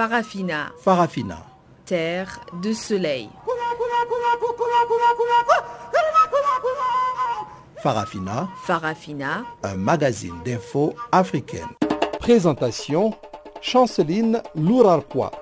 Farafina. Farafina. Terre de soleil. Farafina. Farafina. Un magazine d'infos africaine. Présentation Chanceline Lourarquois.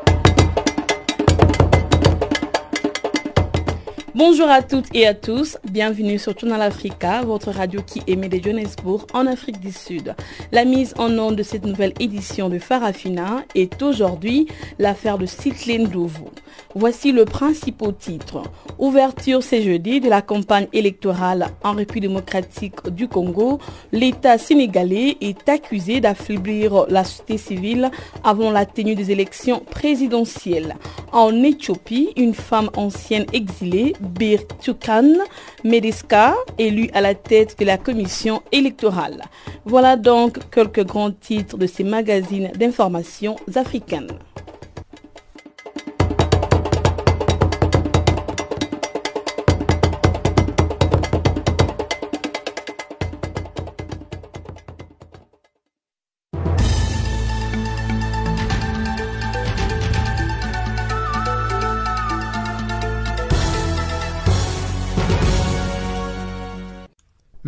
Bonjour à toutes et à tous, bienvenue sur Journal Africa, votre radio qui émet de Johannesburg en Afrique du Sud. La mise en onde de cette nouvelle édition de Farafina est aujourd'hui l'affaire de Cycline Douveau. Voici le principal titre. Ouverture ce jeudi de la campagne électorale en République démocratique du Congo. L'État sénégalais est accusé d'affaiblir la société civile avant la tenue des élections présidentielles. En Éthiopie, une femme ancienne exilée, Birtukan Mediska, élue à la tête de la commission électorale. Voilà donc quelques grands titres de ces magazines d'information africaines.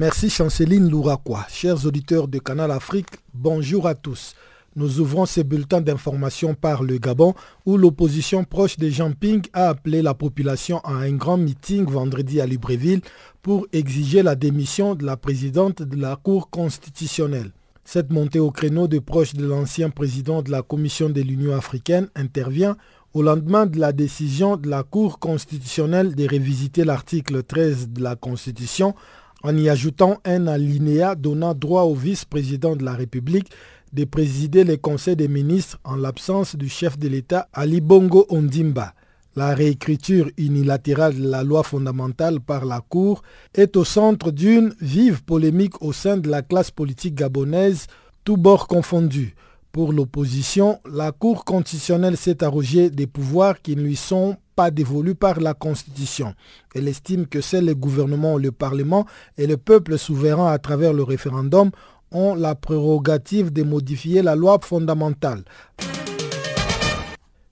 Merci Chanceline Louraquois. Chers auditeurs de Canal Afrique, bonjour à tous. Nous ouvrons ces bulletins d'information par le Gabon où l'opposition proche de Jean-Ping a appelé la population à un grand meeting vendredi à Libreville pour exiger la démission de la présidente de la Cour constitutionnelle. Cette montée au créneau de proches de l'ancien président de la Commission de l'Union africaine intervient au lendemain de la décision de la Cour constitutionnelle de révisiter l'article 13 de la Constitution en y ajoutant un alinéa donnant droit au vice-président de la République de présider les conseils des ministres en l'absence du chef de l'État Ali Bongo Ondimba. La réécriture unilatérale de la loi fondamentale par la Cour est au centre d'une vive polémique au sein de la classe politique gabonaise, tous bords confondus. Pour l'opposition, la Cour constitutionnelle s'est arrogée des pouvoirs qui ne lui sont pas dévolus par la Constitution. Elle estime que c'est le gouvernement, le Parlement et le peuple souverain à travers le référendum ont la prérogative de modifier la loi fondamentale.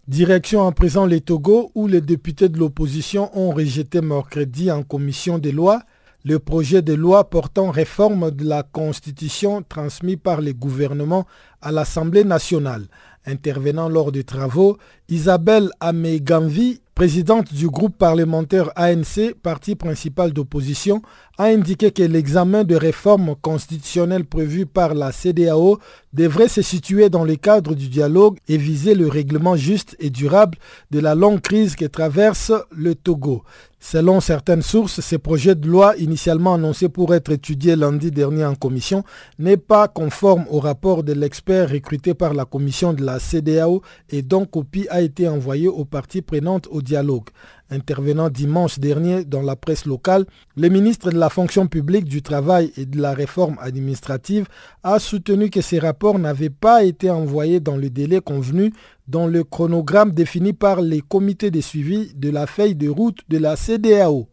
Direction à présent les Togo où les députés de l'opposition ont rejeté mercredi en commission des lois le projet de loi portant réforme de la Constitution transmis par le gouvernement à l'Assemblée nationale. Intervenant lors des travaux, Isabelle Ameganvi, présidente du groupe parlementaire ANC, parti principal d'opposition, a indiqué que l'examen de réforme constitutionnelle prévu par la CDAO devrait se situer dans le cadre du dialogue et viser le règlement juste et durable de la longue crise que traverse le Togo. Selon certaines sources, ce projet de loi initialement annoncé pour être étudié lundi dernier en commission n'est pas conforme au rapport de l'expert recruté par la commission de la CDAO et dont copie a été envoyée aux parties prenantes au dialogue. Intervenant dimanche dernier dans la presse locale, le ministre de la fonction publique, du travail et de la réforme administrative a soutenu que ces rapports n'avaient pas été envoyés dans le délai convenu dans le chronogramme défini par les comités de suivi de la feuille de route de la CDAO.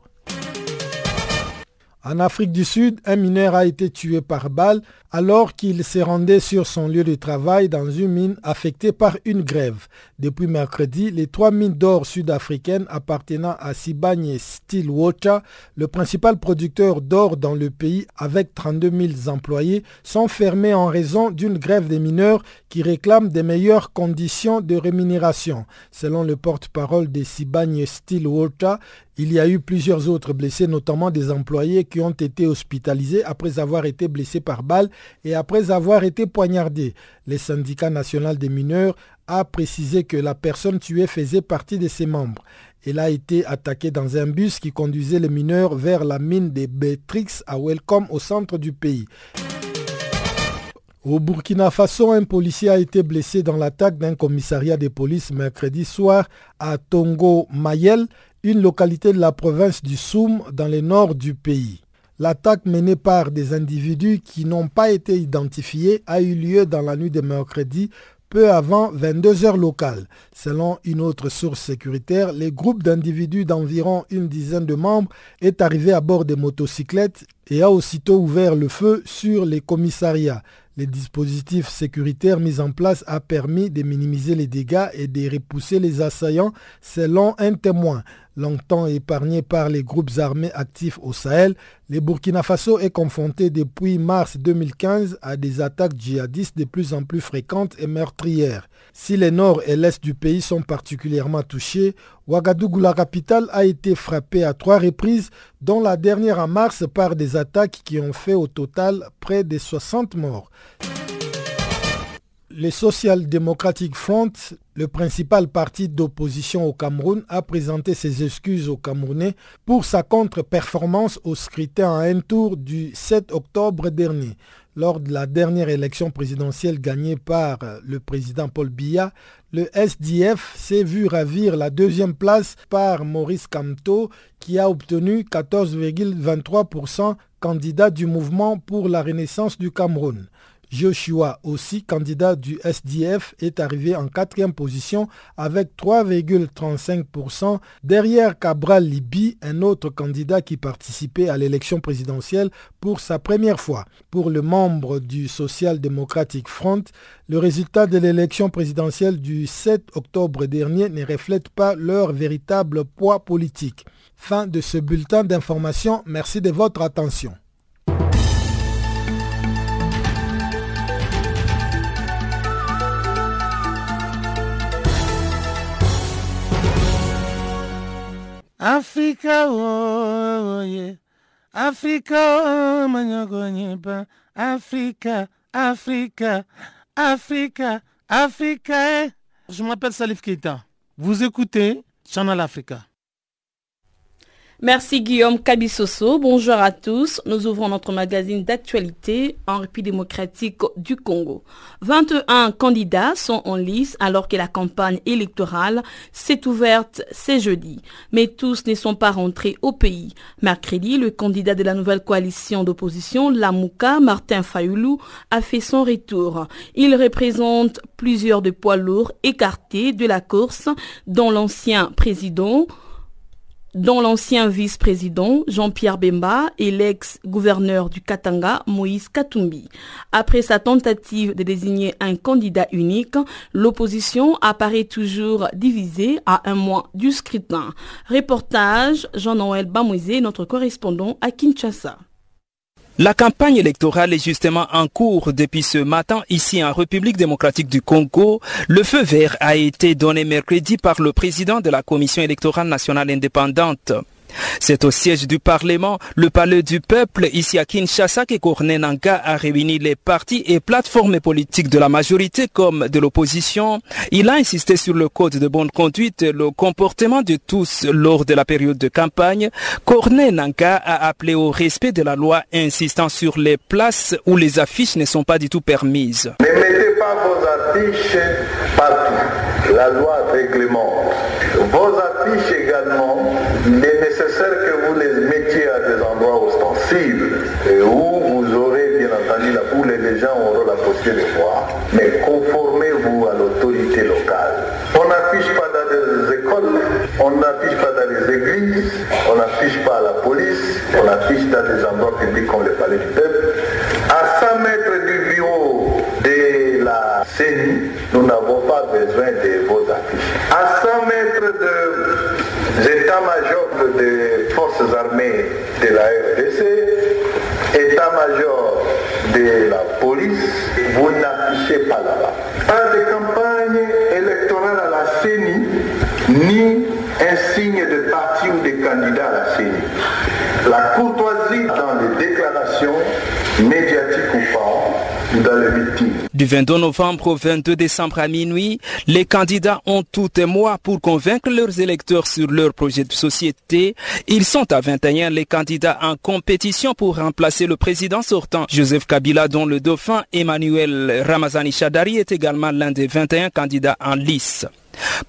En Afrique du Sud, un mineur a été tué par balle alors qu'il se rendait sur son lieu de travail dans une mine affectée par une grève. Depuis mercredi, les trois mines d'or sud-africaines appartenant à Sibanye Stillwater, le principal producteur d'or dans le pays avec 32 000 employés, sont fermées en raison d'une grève des mineurs qui réclament des meilleures conditions de rémunération. Selon le porte-parole de Sibanye Stillwater, il y a eu plusieurs autres blessés, notamment des employés qui ont été hospitalisés après avoir été blessés par balle et après avoir été poignardés. Le syndicat national des mineurs a précisé que la personne tuée faisait partie de ses membres. Elle a été attaquée dans un bus qui conduisait les mineurs vers la mine de Betrix à Welcome au centre du pays. Au Burkina Faso, un policier a été blessé dans l'attaque d'un commissariat de police mercredi soir à Tongo Mayel, une localité de la province du Soum dans le nord du pays. L'attaque menée par des individus qui n'ont pas été identifiés a eu lieu dans la nuit de mercredi peu avant 22 heures locales. Selon une autre source sécuritaire, les groupes d'individus d'environ une dizaine de membres est arrivé à bord des motocyclettes et a aussitôt ouvert le feu sur les commissariats. Les dispositifs sécuritaires mis en place a permis de minimiser les dégâts et de repousser les assaillants, selon un témoin. Longtemps épargné par les groupes armés actifs au Sahel, le Burkina Faso est confronté depuis mars 2015 à des attaques djihadistes de plus en plus fréquentes et meurtrières. Si le nord et l'est du pays sont particulièrement touchés, Ouagadougou, la capitale, a été frappée à trois reprises, dont la dernière en mars par des attaques qui ont fait au total près de 60 morts. Le Social Democratic Front, le principal parti d'opposition au Cameroun, a présenté ses excuses aux Camerounais pour sa contre-performance au scrutin à un tour du 7 octobre dernier. Lors de la dernière élection présidentielle gagnée par le président Paul Biya, le SDF s'est vu ravir la deuxième place par Maurice Kamto qui a obtenu 14,23% candidat du mouvement pour la renaissance du Cameroun. Joshua, aussi candidat du SDF, est arrivé en quatrième position avec 3,35% derrière Cabral Libi, un autre candidat qui participait à l'élection présidentielle pour sa première fois. Pour le membre du Social Democratic Front, le résultat de l'élection présidentielle du 7 octobre dernier ne reflète pas leur véritable poids politique. Fin de ce bulletin d'information. Merci de votre attention. Africa, oh, yeah. Africa, oh, manyogonyipa. Africa, Africa, Africa, Africa. Eh. Je m'appelle Salif Keita. Vous écoutez Channel Africa. Merci Guillaume Kabisoso. Bonjour à tous. Nous ouvrons notre magazine d'actualité en République démocratique du Congo. 21 candidats sont en lice alors que la campagne électorale s'est ouverte ce jeudi. Mais tous ne sont pas rentrés au pays. Mercredi, le candidat de la nouvelle coalition d'opposition, Lamouka, Martin Fayoulou, a fait son retour. Il représente plusieurs de poids lourds écartés de la course, dont l'ancien président, dont l'ancien vice-président Jean-Pierre Bemba et l'ex-gouverneur du Katanga Moïse Katumbi. Après sa tentative de désigner un candidat unique, l'opposition apparaît toujours divisée à un mois du scrutin. Reportage Jean-Noël Bamouizé, notre correspondant à Kinshasa. La campagne électorale est justement en cours depuis ce matin ici en République démocratique du Congo. Le feu vert a été donné mercredi par le président de la Commission électorale nationale indépendante. C'est au siège du Parlement, le palais du peuple, ici à Kinshasa, que Nanga a réuni les partis et plateformes politiques de la majorité comme de l'opposition. Il a insisté sur le code de bonne conduite le comportement de tous lors de la période de campagne. Nanga a appelé au respect de la loi, insistant sur les places où les affiches ne sont pas du tout permises. Ne mettez pas vos affiches partout. La loi réglemente. Vos affiches également, il est nécessaire que vous les mettiez à des endroits ostensibles et où vous aurez bien entendu, là où les gens auront la possibilité de voir. Mais conformez-vous à l'autorité locale. On n'affiche pas dans des écoles, on n'affiche pas dans les églises, on n'affiche pas à la police, on affiche dans des endroits publics comme le palais du peuple. À 100 mètres du bureau de la CENI, nous n'avons pas besoin de vos affiches. À 100 mètres de l'état-major des forces armées de la RDC, état-major de la police, vous n'affichez pas là-bas. Pas de campagne électorale à la CENI, ni un signe de parti ou de candidat à la CENI. La courtoisie dans les déclarations, médiatiques ou pas, dans les meetings. Du 22 novembre au 22 décembre à minuit, les candidats ont tout un mois pour convaincre leurs électeurs sur leur projet de société. Ils sont à 21 les candidats en compétition pour remplacer le président sortant Joseph Kabila dont le dauphin Emmanuel Ramazani Chadari est également l'un des 21 candidats en lice.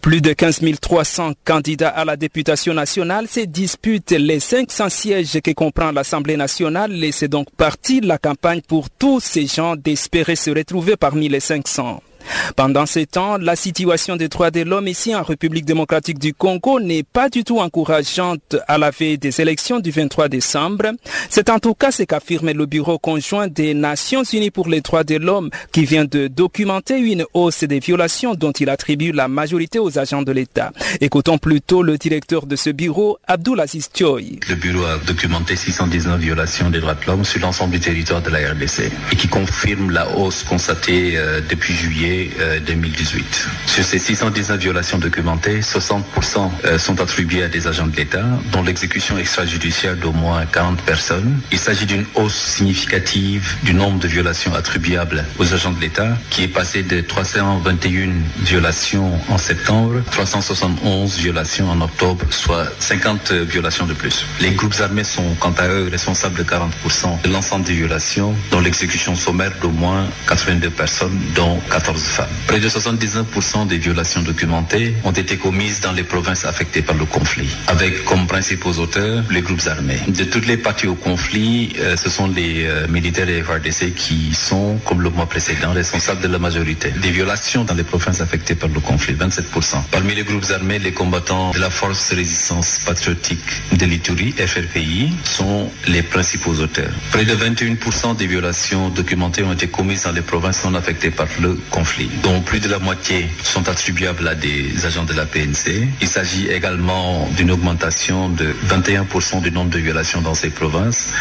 Plus de 15 300 candidats à la députation nationale se disputent les 500 sièges que comprend l'Assemblée nationale. Laissez donc partie la campagne pour tous ces gens d'espérer se retrouver parmi les 500. Pendant ces temps, la situation des droits de l'homme ici en République démocratique du Congo n'est pas du tout encourageante à la veille des élections du 23 décembre. C'est en tout cas ce qu'affirme le Bureau conjoint des Nations Unies pour les droits de l'homme qui vient de documenter une hausse des violations dont il attribue la majorité aux agents de l'État. Écoutons plutôt le directeur de ce bureau, Abdoulaziz Choi. Le bureau a documenté 619 violations des droits de l'homme sur l'ensemble du territoire de la RDC et qui confirme la hausse constatée euh, depuis juillet 2018. Euh, sur ces 619 violations documentées, 60% euh, sont attribuées à des agents de l'État, dont l'exécution extrajudiciaire d'au moins 40 personnes. Il s'agit d'une hausse significative du nombre de violations attribuables aux agents de l'État, qui est passé de 321 violations en septembre, 371 violations en octobre, soit 50 violations de plus. Les groupes armés sont quant à eux responsables de 40% de l'ensemble des violations, dont l'exécution sommaire d'au moins 82 personnes, dont 14 Près de 79% des violations documentées ont été commises dans les provinces affectées par le conflit, avec comme principaux auteurs les groupes armés. De toutes les parties au conflit, euh, ce sont les euh, militaires et FRDC qui sont, comme le mois précédent, responsables de la majorité des violations dans les provinces affectées par le conflit, 27%. Parmi les groupes armés, les combattants de la force résistance patriotique de l'Ituri, FRPI, sont les principaux auteurs. Près de 21% des violations documentées ont été commises dans les provinces non affectées par le conflit, dont plus de la moitié sont attribuables à des agents de la PNC. Il s'agit également d'une augmentation de 21% du nombre de violations dans ces provinces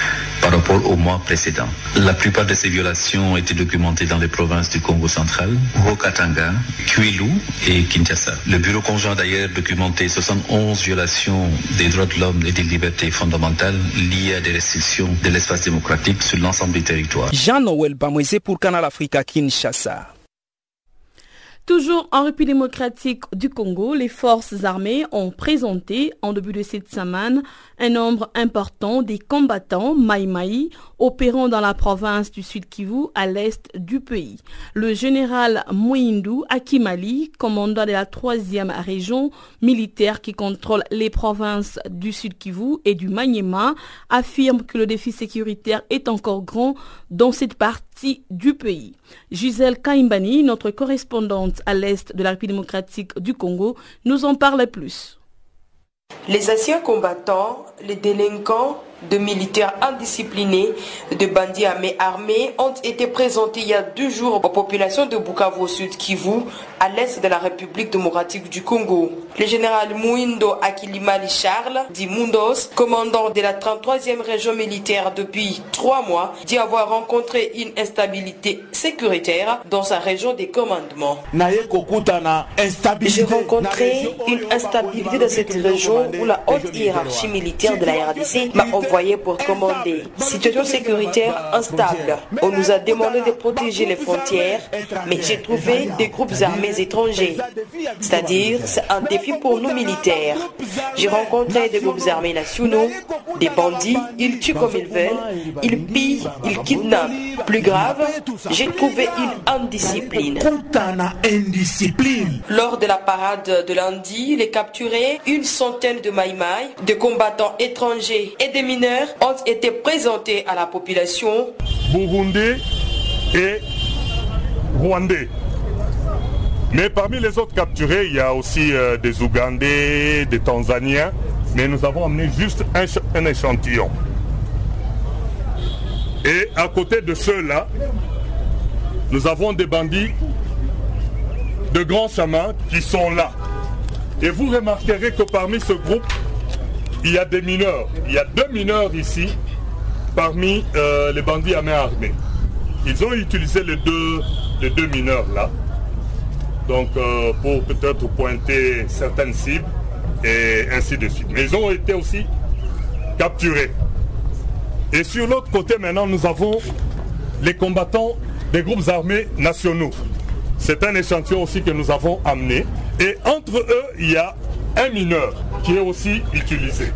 par rapport au mois précédent. La plupart de ces violations ont été documentées dans les provinces du Congo central, Haut-Katanga, Kwilu et Kinshasa. Le bureau conjoint a d'ailleurs documenté 71 violations des droits de l'homme et des libertés fondamentales liées à des restrictions de l'espace démocratique sur l'ensemble du territoire. Jean-Noël pour Canal Africa Kinshasa. Toujours en République démocratique du Congo, les forces armées ont présenté en début de cette semaine un nombre important des combattants Maïmaï opérant dans la province du Sud Kivu à l'est du pays. Le général Mouindou Akimali, commandant de la troisième région militaire qui contrôle les provinces du Sud Kivu et du Maniema, affirme que le défi sécuritaire est encore grand dans cette partie du pays. Gisèle Kaimbani, notre correspondante à l'est de la République démocratique du Congo, nous en parle plus. Les anciens combattants, les délinquants, de militaires indisciplinés, de bandits armés ont été présentés il y a deux jours aux populations de Bukavu sud Kivu, à l'est de la République démocratique du Congo. Le général Mouindo Akilimali Charles, dit Mundos, commandant de la 33e région militaire depuis trois mois, dit avoir rencontré une instabilité sécuritaire dans sa région des commandements. J'ai rencontré une instabilité dans cette région où la haute hiérarchie militaire de la RDC m'a envoyé pour commander. Situation sécuritaire instable. On nous a demandé de protéger les frontières, mais j'ai trouvé des groupes armés étrangers. C'est-à-dire, c'est un défi pour nous militaires. J'ai rencontré des groupes armés nationaux, des bandits, ils tuent comme ils veulent, ils pillent, ils kidnappent. Plus grave, j'ai trouvé une indiscipline. Lors de la parade de lundi, les capturés, une centaine de maïmaï, de combattants étrangers et des ont été présentés à la population. Burundais et Rwandais. Mais parmi les autres capturés, il y a aussi euh, des Ougandais, des Tanzaniens, mais nous avons amené juste un, un échantillon. Et à côté de ceux-là, nous avons des bandits de grands chamans qui sont là. Et vous remarquerez que parmi ce groupe, il y a des mineurs. Il y a deux mineurs ici parmi euh, les bandits à main armée. Ils ont utilisé les deux, les deux mineurs là. Donc euh, pour peut-être pointer certaines cibles et ainsi de suite. Mais ils ont été aussi capturés. Et sur l'autre côté maintenant, nous avons les combattants des groupes armés nationaux. C'est un échantillon aussi que nous avons amené. Et entre eux, il y a un mineur qui est aussi utilisé.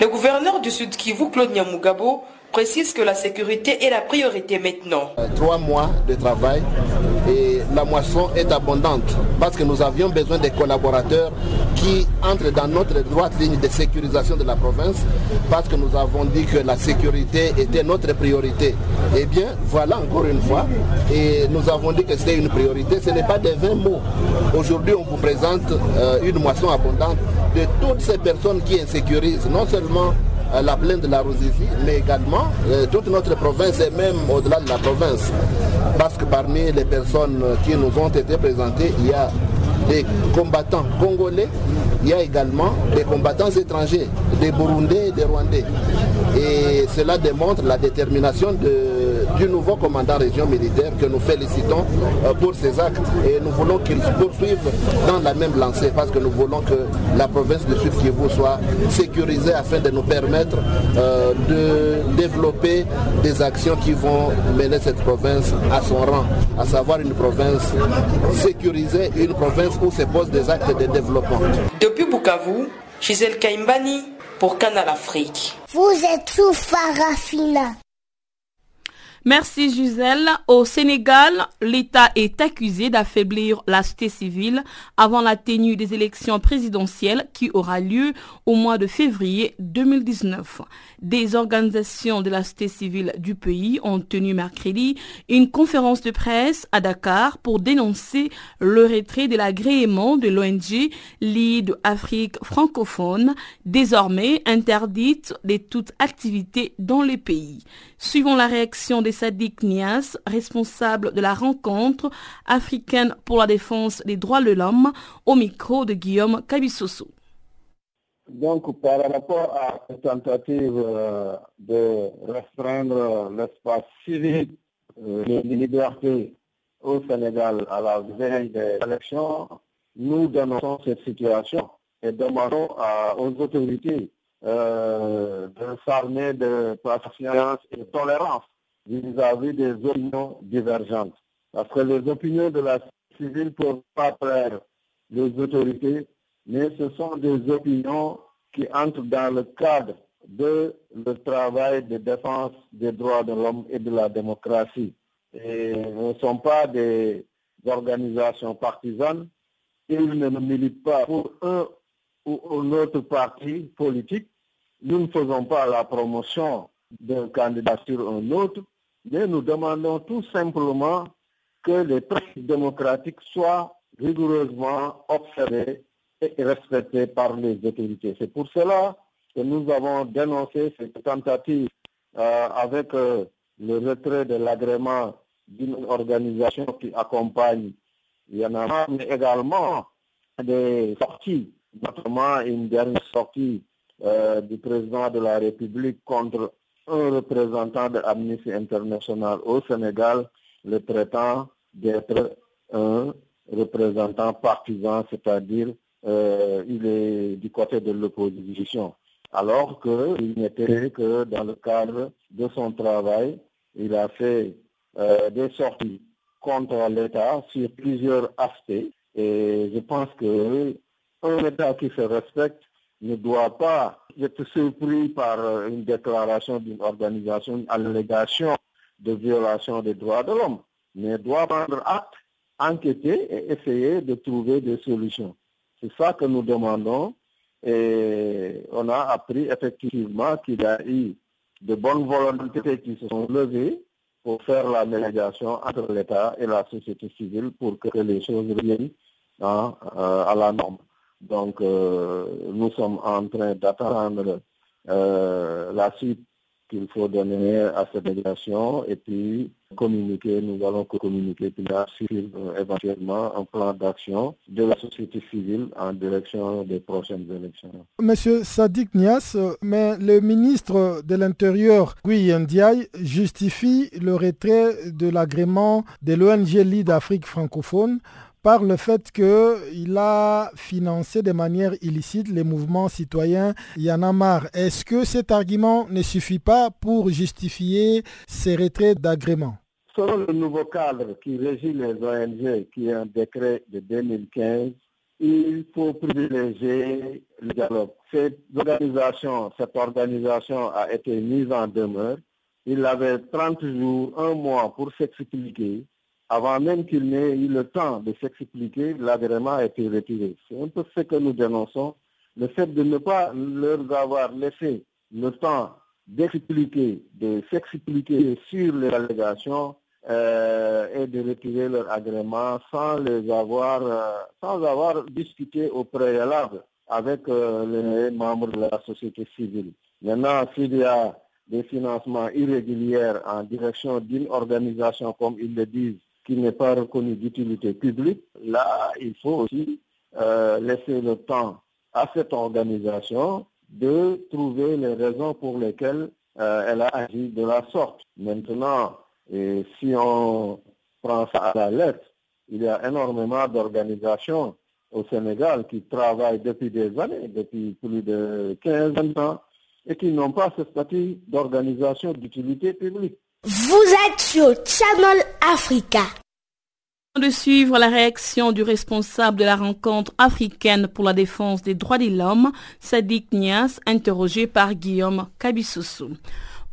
Le gouverneur du Sud Kivu, Claude Nyamugabo, précise que la sécurité est la priorité maintenant. Trois mois de travail la moisson est abondante parce que nous avions besoin des collaborateurs qui entrent dans notre droite ligne de sécurisation de la province parce que nous avons dit que la sécurité était notre priorité. Eh bien, voilà encore une fois, et nous avons dit que c'était une priorité. Ce n'est pas des 20 mots. Aujourd'hui, on vous présente euh, une moisson abondante de toutes ces personnes qui insécurisent non seulement la plaine de la Rosisie, mais également euh, toute notre province et même au-delà de la province. Parce que parmi les personnes qui nous ont été présentées, il y a des combattants congolais, il y a également des combattants étrangers, des Burundais et des Rwandais. Et cela démontre la détermination du nouveau commandant région militaire que nous félicitons euh, pour ses actes. Et nous voulons qu'il poursuive dans la même lancée parce que nous voulons que la province de Sud Kivu soit sécurisée afin de nous permettre euh, de développer des actions qui vont mener cette province à son rang, à savoir une province sécurisée, une province où se posent des actes de développement. Depuis Bukavu, Gisèle Kaimbani pour Canal Afrique. Vous êtes sous Farafina. Merci Gisèle. Au Sénégal, l'État est accusé d'affaiblir la société civile avant la tenue des élections présidentielles qui aura lieu au mois de février 2019. Des organisations de la société civile du pays ont tenu mercredi une conférence de presse à Dakar pour dénoncer le retrait de l'agrément de l'ONG Lead Afrique francophone, désormais interdite de toute activité dans le pays. Suivant la réaction de Sadiq Nias, responsable de la rencontre africaine pour la défense des droits de l'homme, au micro de Guillaume Kabissoso. Donc, par rapport à cette tentative euh, de restreindre l'espace civique, euh, les libertés au Sénégal à la veille des élections, nous dénonçons cette situation et demandons aux autorités euh, de s'armer de patience et de tolérance vis-à-vis des opinions divergentes. Parce que les opinions de la civile ne peuvent pas plaire les autorités, mais ce sont des opinions qui entrent dans le cadre de le travail de défense des droits de l'homme et de la démocratie. Et ne sont pas des organisations partisanes. Ils ne militent pas pour un ou un autre parti politique, nous ne faisons pas la promotion d'un candidat sur un autre, mais nous demandons tout simplement que les principes démocratiques soient rigoureusement observés et respectés par les autorités. C'est pour cela que nous avons dénoncé cette tentative euh, avec euh, le retrait de l'agrément d'une organisation qui accompagne Yanama, mais également des sorties, notamment une dernière sortie euh, du président de la République contre un représentant de Amnesty International au Sénégal, le traitant d'être un représentant partisan, c'est-à-dire euh, il est du côté de l'opposition. Alors qu'il n'était que dans le cadre de son travail, il a fait euh, des sorties contre l'État sur plusieurs aspects. Et je pense qu'un État qui se respecte ne doit pas être surpris par euh, une déclaration d'une organisation, une allégation de violation des droits de l'homme, mais doit prendre acte, enquêter et essayer de trouver des solutions. C'est ça que nous demandons et on a appris effectivement qu'il y a eu de bonnes volontés qui se sont levées pour faire la médiation entre l'État et la société civile pour que les choses reviennent hein, euh, à la norme. Donc, euh, nous sommes en train d'attendre euh, la suite qu'il faut donner à cette délégation et puis communiquer, nous allons communiquer puis sur euh, éventuellement un plan d'action de la société civile en direction des prochaines élections. Monsieur Sadik Nias, mais le ministre de l'Intérieur, Guy Ndiaye, justifie le retrait de l'agrément de l'ONG Lead Afrique francophone par le fait qu'il a financé de manière illicite les mouvements citoyens Yanamar. Est-ce que cet argument ne suffit pas pour justifier ces retraits d'agrément? Selon le nouveau cadre qui régit les ONG, qui est un décret de 2015, il faut privilégier le dialogue. Cette organisation, cette organisation a été mise en demeure. Il avait 30 jours, un mois pour s'expliquer avant même qu'il n'ait eu le temps de s'expliquer, l'agrément a été retiré. C'est un peu ce que nous dénonçons, le fait de ne pas leur avoir laissé le temps d'expliquer, de s'expliquer sur les allégations euh, et de retirer leur agrément sans les avoir, euh, sans avoir discuté au préalable avec euh, les membres de la société civile. Maintenant, s'il y a des financements irréguliers en direction d'une organisation, comme ils le disent, qui n'est pas reconnue d'utilité publique, là, il faut aussi laisser le temps à cette organisation de trouver les raisons pour lesquelles elle a agi de la sorte. Maintenant, et si on prend ça à la lettre, il y a énormément d'organisations au Sénégal qui travaillent depuis des années, depuis plus de 15 ans, et qui n'ont pas ce statut d'organisation d'utilité publique. Vous êtes sur Channel Africa. De suivre la réaction du responsable de la rencontre africaine pour la défense des droits de l'homme, Sadiq Nias, interrogé par Guillaume Kabissoussou.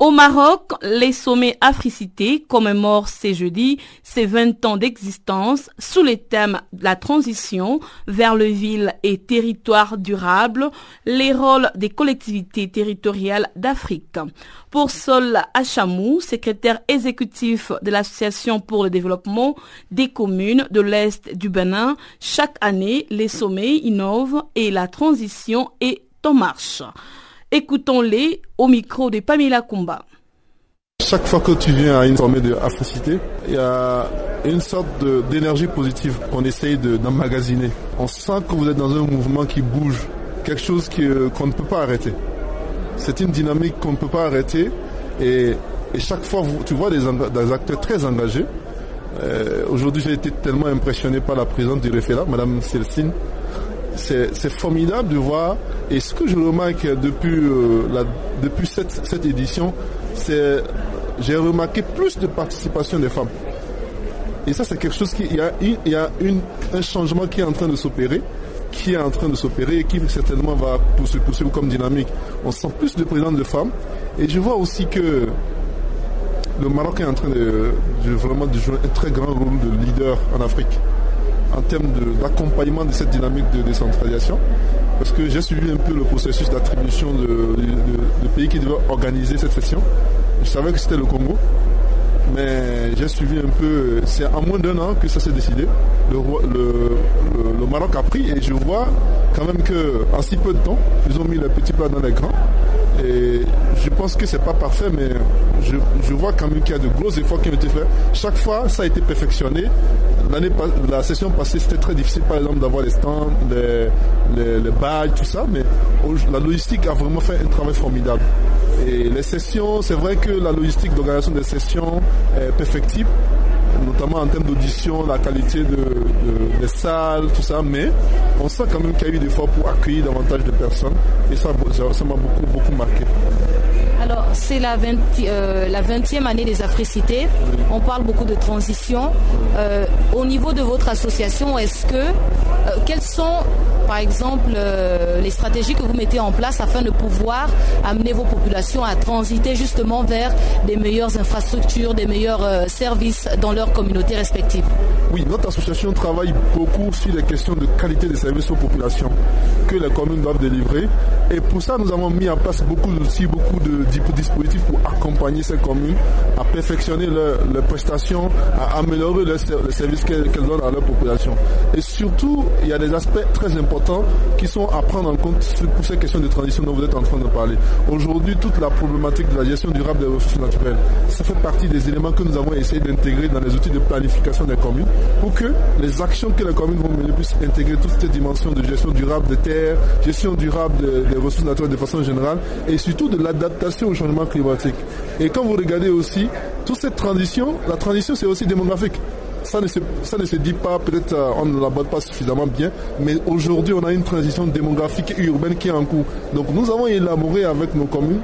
Au Maroc, les sommets africités commémorent ces jeudi ses 20 ans d'existence sous les thèmes de la transition vers le ville et territoire durable, les rôles des collectivités territoriales d'Afrique. Pour Sol Achamou, secrétaire exécutif de l'Association pour le développement des communes de l'Est du Bénin, chaque année, les sommets innovent et la transition est en marche. Écoutons-les au micro de Pamela Kumba. Chaque fois que tu viens à une sommet de Africité, il y a une sorte d'énergie positive qu'on essaye d'emmagasiner. On sent que vous êtes dans un mouvement qui bouge, quelque chose euh, qu'on ne peut pas arrêter. C'est une dynamique qu'on ne peut pas arrêter et, chaque fois tu vois des, acteurs très engagés. Euh, aujourd'hui j'ai été tellement impressionné par la présence du référent, Madame Célestine, c'est formidable de voir. Et ce que je remarque depuis, euh, la, depuis cette, cette édition, c'est j'ai remarqué plus de participation des femmes. Et ça, c'est quelque chose qui, il y a, il y a une, un changement qui est en train de s'opérer, qui est en train de s'opérer et qui certainement va se poursuivre comme dynamique. On sent plus de présence de femmes. Et je vois aussi que le Maroc est en train de, de vraiment de jouer un très grand rôle de leader en Afrique en termes d'accompagnement de, cette dynamique de décentralisation parce que j'ai suivi un peu le processus d'attribution de, pays qui devaient organiser cette session. Je savais que c'était le Congo, mais j'ai suivi un peu, c'est en moins d'un an que ça s'est décidé. Le, Maroc a pris et je vois quand même qu'en si peu de temps, ils ont mis le petit plat dans l'écran. Et je pense que c'est pas parfait, mais je, vois quand même qu'il y a de gros efforts qui ont été faits. Chaque fois, ça a été perfectionné. L'année, la session passée, c'était très difficile, par exemple, d'avoir les stands, les, les, tout ça, mais la logistique a vraiment fait un travail formidable. Et les sessions, c'est vrai que la logistique d'organisation des sessions est perfectible notamment en termes d'audition, la qualité des salles, tout ça, mais on sent quand même qu'il y a eu des efforts pour accueillir davantage de personnes et ça, ça m'a beaucoup, beaucoup marqué. C'est la, 20, euh, 20e année des Africités. On parle beaucoup de transition. Euh, au niveau de votre association, est-ce que, euh, quelles sont, par exemple, les stratégies que vous mettez en place afin de pouvoir amener vos populations à transiter justement vers des meilleures infrastructures, des meilleurs services dans leurs communautés respectives Oui, notre association travaille beaucoup sur les questions de qualité des services aux populations que les communes doivent délivrer. Et pour ça, nous avons mis en place beaucoup d'outils, beaucoup de dispositifs pour accompagner ces communes à perfectionner leurs prestations, à améliorer les, services qu'elles donnent à leur population. Et surtout, il y a des aspects très importants qui sont à prendre en compte pour ces questions de transition dont vous êtes en train de parler. Aujourd'hui, toute la problématique de la gestion durable des ressources naturelles, ça fait partie des éléments que nous avons essayé d'intégrer dans les outils de planification des communes pour que les actions que les communes vont mener puissent intégrer toutes ces dimensions de gestion durable des terres, gestion durable des ressources naturelles de façon générale et surtout de l'adaptation au changement climatique. Et quand vous regardez aussi, toute cette transition, la transition c'est aussi démographique. Ça ne, se, ça ne se dit pas, peut-être euh, on ne l'aborde pas suffisamment bien, mais aujourd'hui on a une transition démographique et urbaine qui est en cours. Donc nous avons élaboré avec nos communes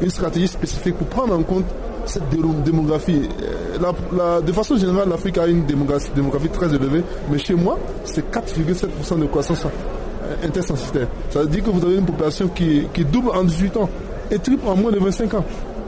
une stratégie spécifique pour prendre en compte cette démographie. Euh, de façon générale, l'Afrique a une démographie, démographie, très élevée, mais chez moi, c'est 4,7% de croissance euh, intersensitaire. Ça veut dire que vous avez une population qui, qui double en 18 ans et triple en moins de 25 ans.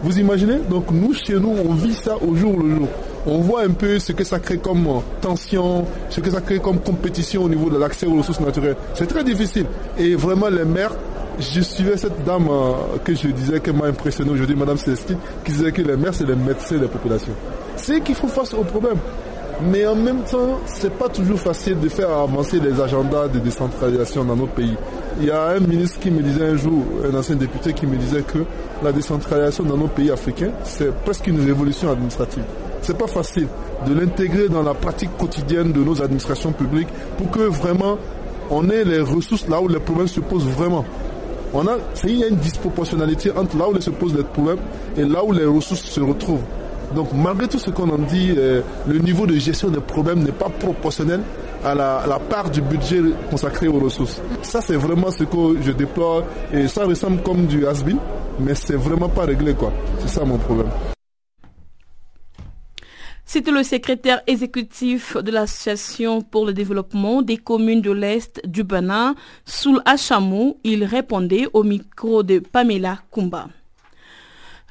Vous imaginez Donc nous, chez nous, on vit ça au jour le jour. On voit un peu ce que ça crée comme euh, tension, ce que ça crée comme compétition au niveau de l'accès aux ressources naturelles. C'est très difficile. Et vraiment, les maires, je suivais cette dame euh, que je disais qu'elle m'a impressionné aujourd'hui, Madame Célestine, qui disait que les maires, c'est les médecins des populations. C'est qu'il faut face au problème. Mais en même temps, c'est pas toujours facile de faire avancer les agendas de décentralisation dans notre pays. Il y a un ministre qui me disait un jour, un ancien député qui me disait que la décentralisation dans nos pays africains, c'est presque une révolution administrative. C'est pas facile de l'intégrer dans la pratique quotidienne de nos administrations publiques pour que vraiment on ait les ressources là où les problèmes se posent vraiment. On a, il y a une disproportionnalité entre là où se posent les problèmes et là où les ressources se retrouvent. Donc malgré tout ce qu'on en dit, euh, le niveau de gestion des problèmes n'est pas proportionnel à la, part du budget consacré aux ressources. Ça, c'est vraiment ce que je déplore et ça ressemble comme du has mais c'est vraiment pas réglé quoi. C'est ça mon problème. C'était le secrétaire exécutif de l'Association pour le développement des communes de l'Est du Bénin, Soul Achamou. Il répondait au micro de Pamela Kumba.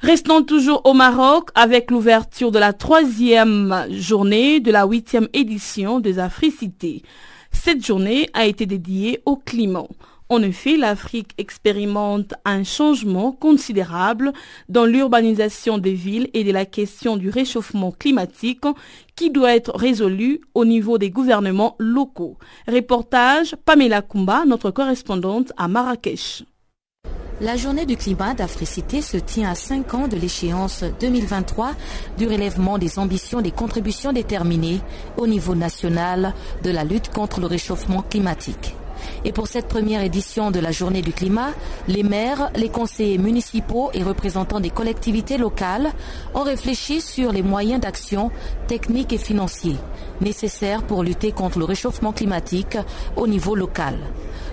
Restons toujours au Maroc avec l'ouverture de la troisième journée de la huitième édition des Africités. Cette journée a été dédiée au climat. En effet, l'Afrique expérimente un changement considérable dans l'urbanisation des villes et de la question du réchauffement climatique qui doit être résolue au niveau des gouvernements locaux. Reportage Pamela Kumba, notre correspondante à Marrakech. La journée du climat d'Africité se tient à 5 ans de l'échéance 2023 du relèvement des ambitions des contributions déterminées au niveau national de la lutte contre le réchauffement climatique. Et pour cette première édition de la journée du climat, les maires, les conseillers municipaux et représentants des collectivités locales ont réfléchi sur les moyens d'action techniques et financiers nécessaires pour lutter contre le réchauffement climatique au niveau local.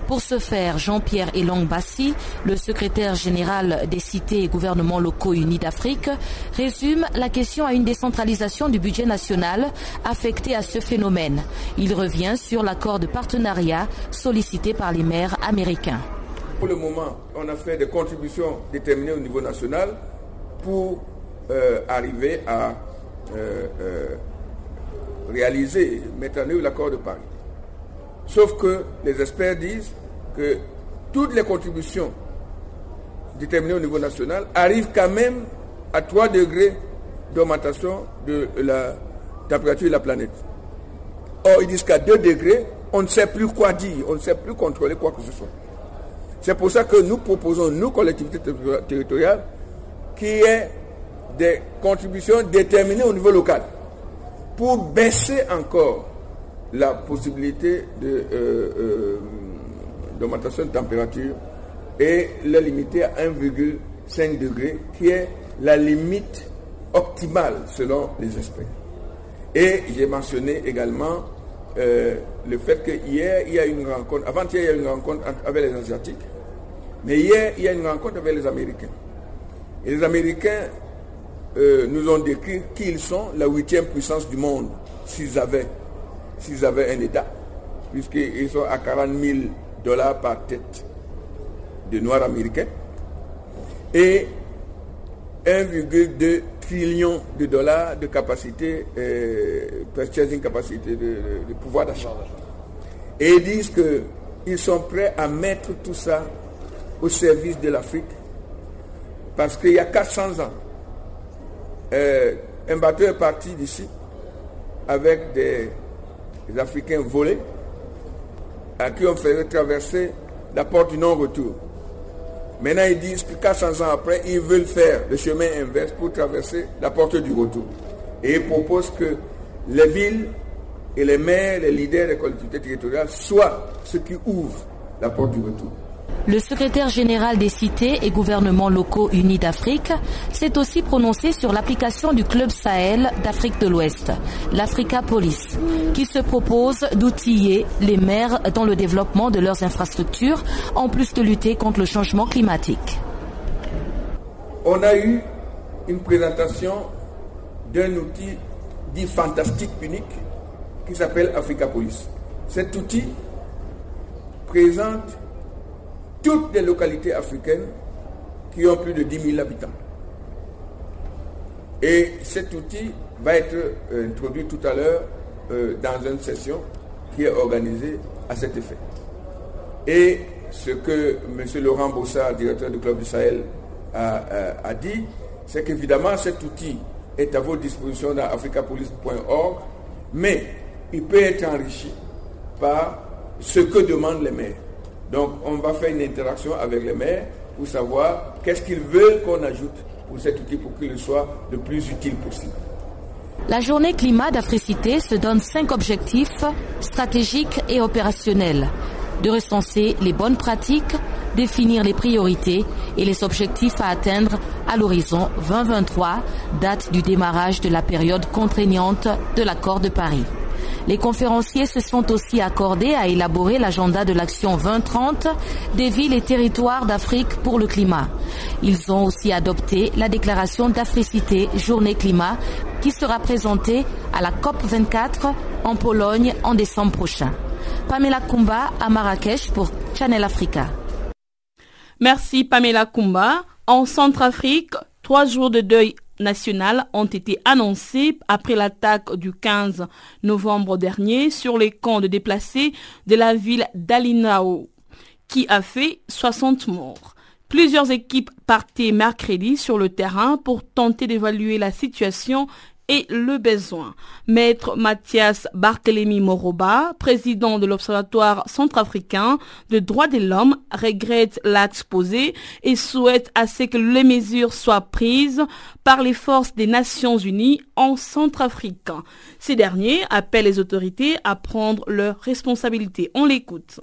Pour ce faire, Jean-Pierre Elong Bassi, le secrétaire général des cités et gouvernements locaux unis d'Afrique, résume la question à une décentralisation du budget national affecté à ce phénomène. Il revient sur l'accord de partenariat sollicité par les maires américains. Pour le moment, on a fait des contributions déterminées au niveau national pour euh, arriver à euh, euh, réaliser, mettre en œuvre l'accord de Paris. Sauf que les experts disent que toutes les contributions déterminées au niveau national arrivent quand même à 3 degrés d'augmentation de la température de la planète. Or, ils disent qu'à 2 degrés, on ne sait plus quoi dire, on ne sait plus contrôler quoi que ce soit. C'est pour ça que nous proposons, nous, collectivités territoriales, qu'il y ait des contributions déterminées au niveau local pour baisser encore la possibilité euh, euh, d'augmentation de, température et la limiter à 1,5 degré, qui est la limite optimale selon les experts. Et j'ai mentionné également euh, le fait qu'hier, il y a une rencontre, avant-hier, il y a une rencontre avec les Asiatiques, mais hier, il y a une rencontre avec les Américains. Et les Américains nous ont décrit qu'ils sont la huitième puissance du monde, s'ils avaient s'ils avaient un État, puisqu'ils sont à 40 000 dollars par tête de Noirs américains, et 1,2 trillion de dollars de capacité, euh, purchasing capacité de, pouvoir d'achat. Et ils disent qu'ils sont prêts à mettre tout ça au service de l'Afrique, parce qu'il y a 400 ans, euh, un bateau est parti d'ici avec des les Africains volés, à qui on faisait traverser la porte du non-retour. Maintenant, ils disent que 400 ans après, ils veulent faire le chemin inverse pour traverser la porte du retour. Et ils proposent que les villes et les maires, les leaders des collectivités territoriales soient ceux qui ouvrent la porte du retour. Le secrétaire général des cités et gouvernements locaux unis d'Afrique s'est aussi prononcé sur l'application du Club Sahel d'Afrique de l'Ouest, l'Africa Police, qui se propose d'outiller les maires dans le développement de leurs infrastructures, en plus de lutter contre le changement climatique. On a eu une présentation d'un outil dit fantastique, unique, qui s'appelle Africa Police. Cet outil présente toutes les localités africaines qui ont plus de 10 000 habitants. Et cet outil va être euh, introduit tout à l'heure euh, dans une session qui est organisée à cet effet. Et ce que M. Laurent Bossard, directeur du Club du Sahel, a, dit, c'est qu'évidemment cet outil est à votre disposition dans africapolice.org, mais il peut être enrichi par ce que demandent les maires. Donc on va faire une interaction avec les maires pour savoir qu'est-ce qu'ils veulent qu'on ajoute pour cet outil pour qu'il soit le plus utile possible. La journée climat d'Africité se donne cinq objectifs stratégiques et opérationnels. De recenser les bonnes pratiques, définir les priorités et les objectifs à atteindre à l'horizon 2023, date du démarrage de la période contraignante de l'accord de Paris. Les conférenciers se sont aussi accordés à élaborer l'agenda de l'action 2030 des villes et territoires d'Afrique pour le climat. Ils ont aussi adopté la déclaration d'Africité Journée Climat qui sera présentée à la COP 24 en Pologne en décembre prochain. Pamela Kumba à Marrakech pour Channel Africa. Merci Pamela Kumba. En Centrafrique, trois jours de deuil national ont été annoncés après l'attaque du 15 novembre dernier sur les camps de déplacés de la ville d'Alinao, qui a fait 60 morts. Plusieurs équipes partaient mercredi sur le terrain pour tenter d'évaluer la situation le besoin. Maître Mathias Barthélemy Moroba, président de l'Observatoire centrafricain de droits de l'homme, regrette l'acte posé et souhaite assez que les mesures soient prises par les forces des Nations Unies en Centrafrique. Ces derniers appellent les autorités à prendre leurs responsabilités. On l'écoute.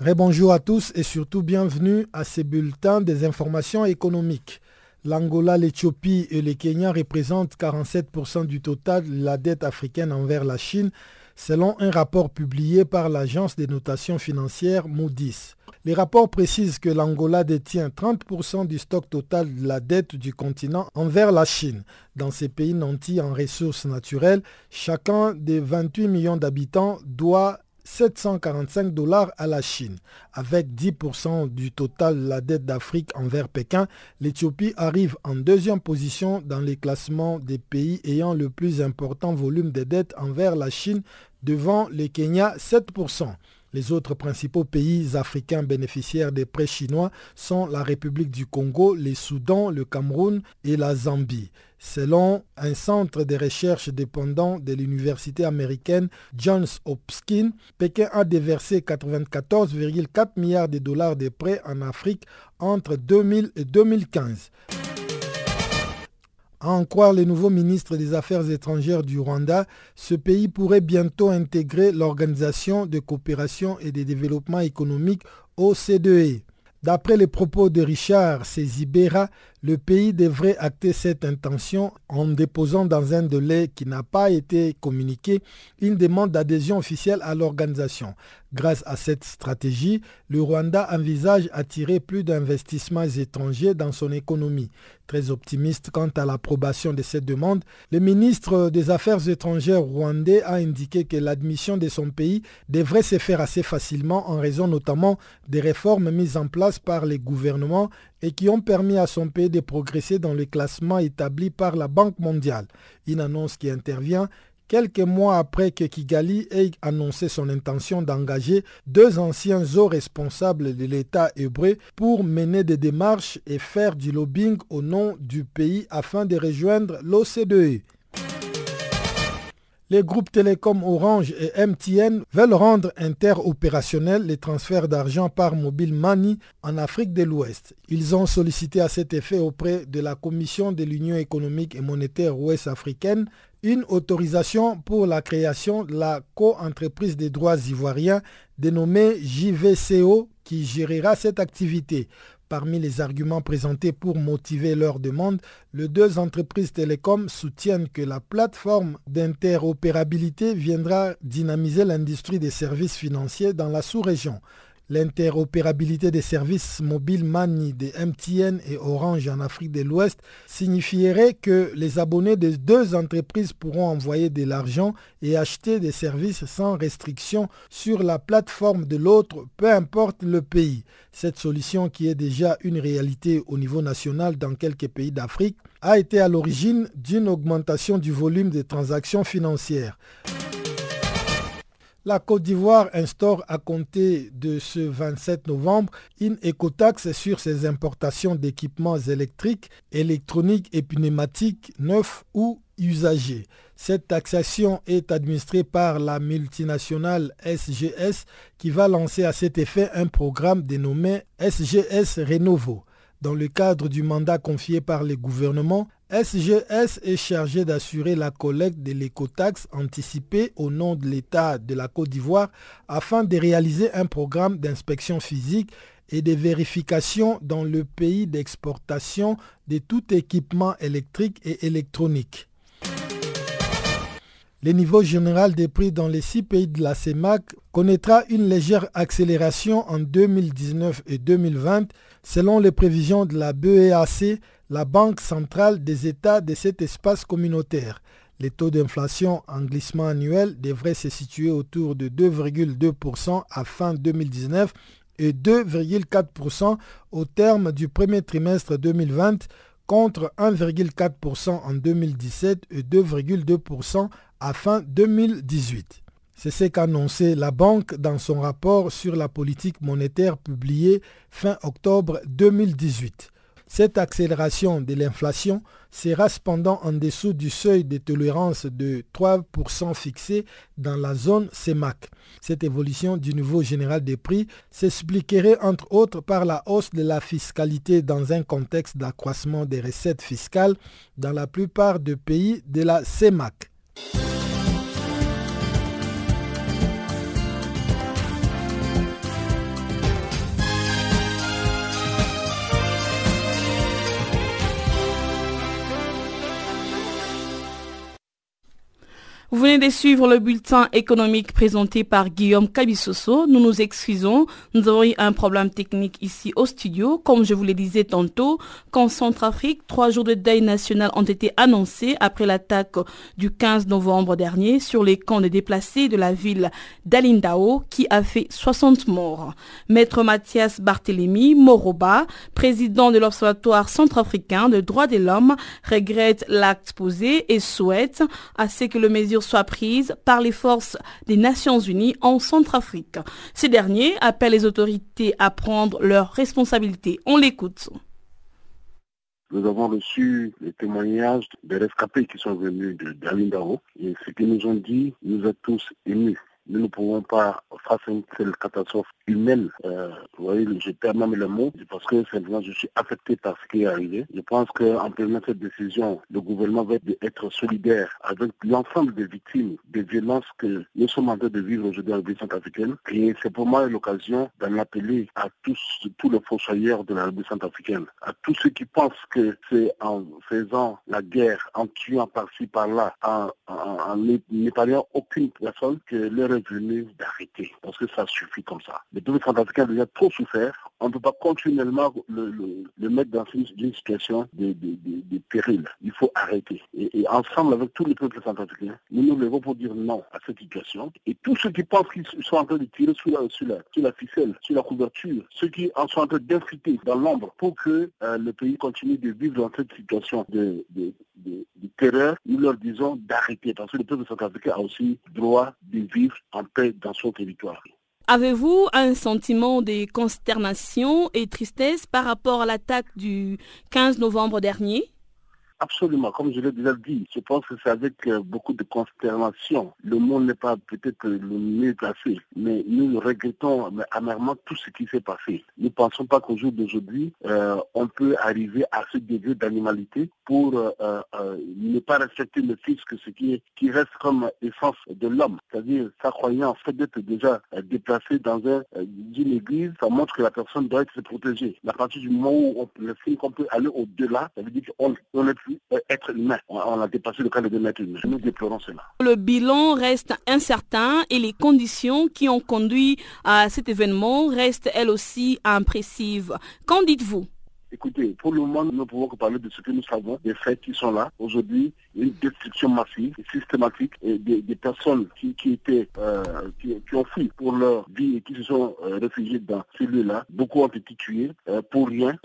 Rebonjour à tous et surtout bienvenue à ces bulletins des informations économiques. L'Angola, l'Éthiopie et le Kenya représentent 47% du total de la dette africaine envers la Chine, selon un rapport publié par l'agence des notations financières Moody's. Les rapports précisent que l'Angola détient 30% du stock total de la dette du continent envers la Chine. Dans ces pays nantis en ressources naturelles, chacun des 28 millions d'habitants doit 745 dollars à la Chine. Avec 10% du total de la dette d'Afrique envers Pékin, l'Éthiopie arrive en deuxième position dans les classements des pays ayant le plus important volume de dettes envers la Chine devant le Kenya 7%. Les autres principaux pays africains bénéficiaires des prêts chinois sont la République du Congo, le Soudan, le Cameroun et la Zambie. Selon un centre de recherche dépendant de l'université américaine Johns Hopkins, Pékin a déversé 94,4 milliards de dollars de prêts en Afrique entre 2000 et 2015. À en croire le nouveau ministre des Affaires étrangères du Rwanda, ce pays pourrait bientôt intégrer l'Organisation de coopération et de développement économique OCDE. D'après les propos de Richard Sezibera, le pays devrait acter cette intention en déposant dans un délai qui n'a pas été communiqué une demande d'adhésion officielle à l'organisation. Grâce à cette stratégie, le Rwanda envisage attirer plus d'investissements étrangers dans son économie. Très optimiste quant à l'approbation de cette demande, le ministre des Affaires étrangères rwandais a indiqué que l'admission de son pays devrait se faire assez facilement en raison notamment des réformes mises en place par les gouvernements et qui ont permis à son pays de progresser dans le classement établi par la Banque mondiale. Une annonce qui intervient quelques mois après que Kigali ait annoncé son intention d'engager deux anciens hauts responsables de l'État hébreu pour mener des démarches et faire du lobbying au nom du pays afin de rejoindre l'OCDE. Les groupes Télécom Orange et MTN veulent rendre interopérationnels les transferts d'argent par mobile money en Afrique de l'Ouest. Ils ont sollicité à cet effet auprès de la Commission de l'Union économique et monétaire ouest africaine une autorisation pour la création de la co-entreprise des droits ivoiriens dénommée JVCO qui gérera cette activité. Parmi les arguments présentés pour motiver leur demande, les deux entreprises télécoms soutiennent que la plateforme d'interopérabilité viendra dynamiser l'industrie des services financiers dans la sous-région. L'interopérabilité des services mobiles Mani de MTN et Orange en Afrique de l'Ouest signifierait que les abonnés des deux entreprises pourront envoyer de l'argent et acheter des services sans restriction sur la plateforme de l'autre, peu importe le pays. Cette solution, qui est déjà une réalité au niveau national dans quelques pays d'Afrique, a été à l'origine d'une augmentation du volume des transactions financières. La Côte d'Ivoire instaure à compter de ce 27 novembre une écotaxe sur ses importations d'équipements électriques, électroniques et pneumatiques neufs ou usagers. Cette taxation est administrée par la multinationale SGS qui va lancer à cet effet un programme dénommé SGS Renovo. Dans le cadre du mandat confié par les gouvernements, SGS est chargé d'assurer la collecte de l'écotaxe anticipée au nom de l'État de la Côte d'Ivoire afin de réaliser un programme d'inspection physique et de vérification dans le pays d'exportation de tout équipement électrique et électronique. Le niveau général des prix dans les six pays de la CEMAC connaîtra une légère accélération en 2019 et 2020 selon les prévisions de la BEAC, la Banque centrale des États de cet espace communautaire. Les taux d'inflation en glissement annuel devraient se situer autour de 2,2% à fin 2019 et 2,4% au terme du premier trimestre 2020 contre 1,4% en 2017 et 2,2% à fin 2018. C'est ce qu'a annoncé la banque dans son rapport sur la politique monétaire publié fin octobre 2018. Cette accélération de l'inflation sera cependant en dessous du seuil de tolérance de 3% fixé dans la zone CEMAC. Cette évolution du niveau général des prix s'expliquerait entre autres par la hausse de la fiscalité dans un contexte d'accroissement des recettes fiscales dans la plupart des pays de la CEMAC. Vous venez de suivre le bulletin économique présenté par Guillaume Cabissoso. Nous nous excusons. Nous avons eu un problème technique ici au studio. Comme je vous le disais tantôt, qu'en Centrafrique, trois jours de deuil national ont été annoncés après l'attaque du 15 novembre dernier sur les camps de déplacés de la ville d'Alindao qui a fait 60 morts. Maître Mathias Barthélémy Moroba, président de l'Observatoire centrafricain de droits de l'homme, regrette l'acte posé et souhaite à ce que le mesure soient prises par les forces des Nations Unies en Centrafrique. Ces derniers appellent les autorités à prendre leurs responsabilités. On l'écoute. Nous avons reçu les témoignages des rescapés qui sont venus de d'Alindao et ce qu'ils nous ont dit nous a tous émus nous ne pouvons pas, face à une telle catastrophe humaine, euh, vous voyez, je perds même le mot, parce que je suis affecté par ce qui est arrivé. Je pense qu'en prenant cette décision, le gouvernement va être solidaire avec l'ensemble des victimes des violences que nous sommes en train de vivre aujourd'hui en République centrafricaine. Et c'est pour moi l'occasion d'en appeler à tous, tous les fossoyeurs de la République centrafricaine, à tous ceux qui pensent que c'est en faisant la guerre, en tuant par-ci, par-là, en, en, n'épargnant aucune personne que leur venu d'arrêter, parce que ça suffit comme ça. Le peuple centrafricain a déjà trop souffert. On ne peut pas continuellement le, le, mettre dans une, situation de, de, de, péril. Il faut arrêter. Et, ensemble, avec tous les peuples centrafricains, nous nous levons pour dire non à cette situation. Et tous ceux qui pensent qu'ils sont en train de tirer sur la, sur la, ficelle, sur la couverture, ceux qui en sont en train d'infiltrer dans l'ombre pour que euh, le pays continue de vivre dans cette situation de, terreur, nous leur disons d'arrêter. Parce que le peuple centrafricain a aussi droit de vivre en paix dans son territoire. Avez-vous un sentiment de consternation et tristesse par rapport à l'attaque du 15 novembre dernier? Absolument, comme je l'ai déjà dit, je pense que c'est avec euh, beaucoup de consternation. Le monde n'est pas peut-être le mieux placé, mais nous regrettons amèrement tout ce qui s'est passé. Nous ne pensons pas qu'au jour d'aujourd'hui, euh, on peut arriver à ce degré d'animalité pour euh, ne pas respecter le fisc, ce qui, est, qui reste comme essence de l'homme, c'est-à-dire sa croyance, fait d'être déjà déplacé dans un, une église, ça montre que la personne doit être protégée. À partir du moment où on estime qu'on peut aller au-delà, ça veut dire qu'on est plus être humain. On a dépassé le cas de 2 mètres humains. Nous déplorons cela. Le bilan reste incertain et les conditions qui ont conduit à cet événement restent elles aussi imprécises. Qu'en dites-vous? Écoutez, pour le moment, nous ne pouvons que parler de ce que nous savons, des faits qui sont là. Aujourd'hui, une destruction massive systématique des, personnes qui, étaient, euh, qui, ont fui pour leur vie et qui se sont euh, réfugiées dans celui-là. Beaucoup ont été tués euh, pour rien.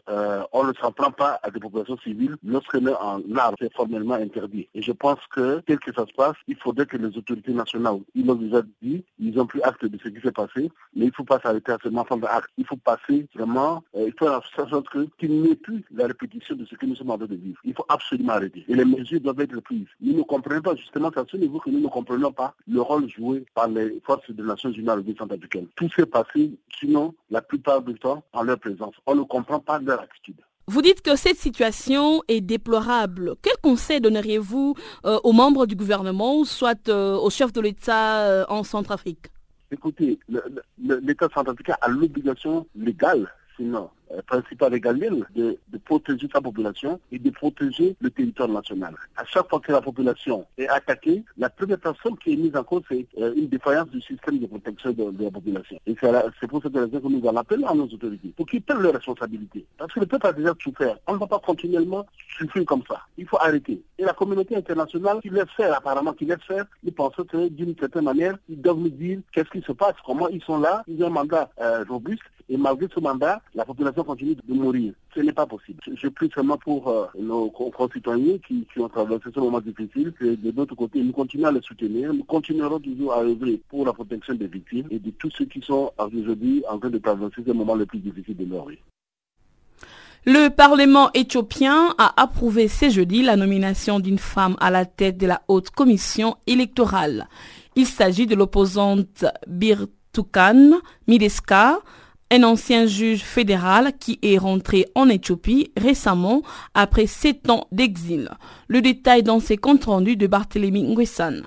on ne s'en prend pas à des populations civiles lorsque en arme est formellement interdit. Et je pense que, tel que ça se passe, il faudrait que les autorités nationales, ils l'ont déjà dit, ils ont pris acte de ce qui s'est passé, mais il ne faut pas s'arrêter à seulement prendre acte. Il faut passer vraiment, il faut faire en sorte qu'il n'est plus la répétition de ce que nous sommes en train de vivre. Il faut absolument arrêter. Et les mesures doivent être prises. Nous ne comprenons pas, justement, c'est à ce niveau que nous ne comprenons pas le rôle joué par les forces des Nations Unies à l'Union centrafricaine. Tout s'est passé, sinon, la plupart du temps, en leur présence. On ne comprend pas leur attitude. Vous dites que cette situation est déplorable. Quel conseil donneriez-vous euh, aux membres du gouvernement, soit euh, au chef de l'État euh, en Centrafrique? Écoutez, l'État centrafricain a l'obligation légale, sinon principal régalienne de, de, protéger sa population et de protéger le territoire national. À chaque fois que la population est attaquée, la première personne qui est mise en cause, c'est euh, une défaillance du système de protection de, la population. Et c'est pour cette raison que nous en appelons à nos autorités, pour qu'ils prennent leurs responsabilités. Parce que le peuple a déjà souffert. On ne va pas continuellement souffrir comme ça. Il faut arrêter. Et la communauté internationale qui laisse faire, apparemment qui laisse faire, nous pensons que d'une certaine manière, ils doivent nous dire qu'est-ce qui se passe, comment ils sont là, ils ont un mandat euh, robuste, et malgré ce mandat, la population continue de mourir. Ce n'est pas possible. Je prie seulement pour euh, nos concitoyens qui, qui, ont traversé ce moment difficile que de notre côté, nous continuons à les soutenir. Nous continuerons toujours à œuvrer pour la protection des victimes et de tous ceux qui sont aujourd'hui en train de traverser ce moment le plus difficile de leur vie. Le Parlement éthiopien a approuvé ce jeudi la nomination d'une femme à la tête de la haute commission électorale. Il s'agit de l'opposante Birtukan Mideska, un ancien juge fédéral qui est rentré en Éthiopie récemment après sept ans d'exil. Le détail dans ses comptes rendus de Barthélemy Nguessan.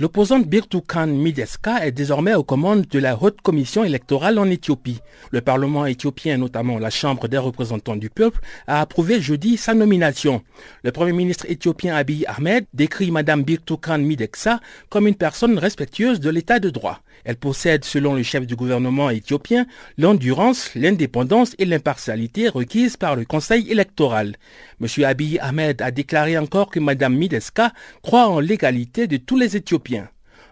L'opposante Birtukan Mideska est désormais aux commandes de la haute commission électorale en Éthiopie. Le Parlement éthiopien, notamment la Chambre des représentants du peuple, a approuvé jeudi sa nomination. Le Premier ministre éthiopien Abiy Ahmed décrit Mme Birtukan Mideksa comme une personne respectueuse de l'état de droit. Elle possède, selon le chef du gouvernement éthiopien, l'endurance, l'indépendance et l'impartialité requises par le Conseil électoral. M. Abiy Ahmed a déclaré encore que Mme Mideska croit en l'égalité de tous les Éthiopiens.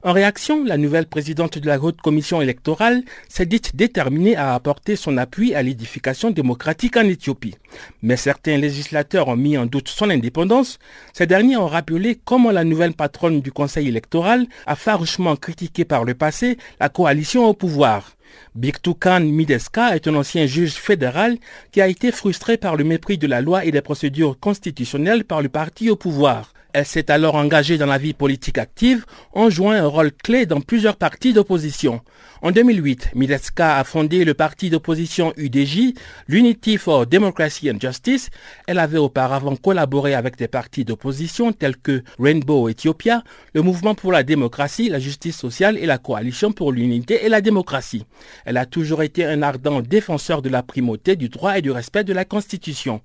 En réaction, la nouvelle présidente de la haute commission électorale s'est dite déterminée à apporter son appui à l'édification démocratique en Éthiopie. Mais certains législateurs ont mis en doute son indépendance. Ces derniers ont rappelé comment la nouvelle patronne du conseil électoral a farouchement critiqué par le passé la coalition au pouvoir. Biktukan Mideska est un ancien juge fédéral qui a été frustré par le mépris de la loi et des procédures constitutionnelles par le parti au pouvoir. Elle s'est alors engagée dans la vie politique active en jouant un rôle clé dans plusieurs partis d'opposition. En 2008, Mideska a fondé le parti d'opposition UDJ, l'Unity for Democracy and Justice. Elle avait auparavant collaboré avec des partis d'opposition tels que Rainbow Ethiopia, le Mouvement pour la démocratie, la justice sociale et la Coalition pour l'unité et la démocratie. Elle a toujours été un ardent défenseur de la primauté du droit et du respect de la Constitution.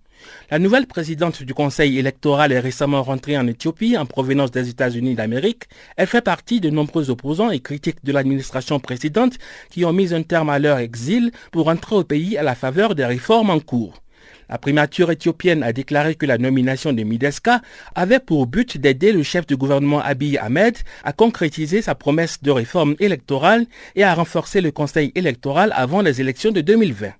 La nouvelle présidente du Conseil électoral est récemment rentrée en Éthiopie en provenance des États-Unis d'Amérique. Elle fait partie de nombreux opposants et critiques de l'administration précédente qui ont mis un terme à leur exil pour entrer au pays à la faveur des réformes en cours. La primature éthiopienne a déclaré que la nomination de Mideska avait pour but d'aider le chef du gouvernement Abiy Ahmed à concrétiser sa promesse de réforme électorale et à renforcer le conseil électoral avant les élections de 2020.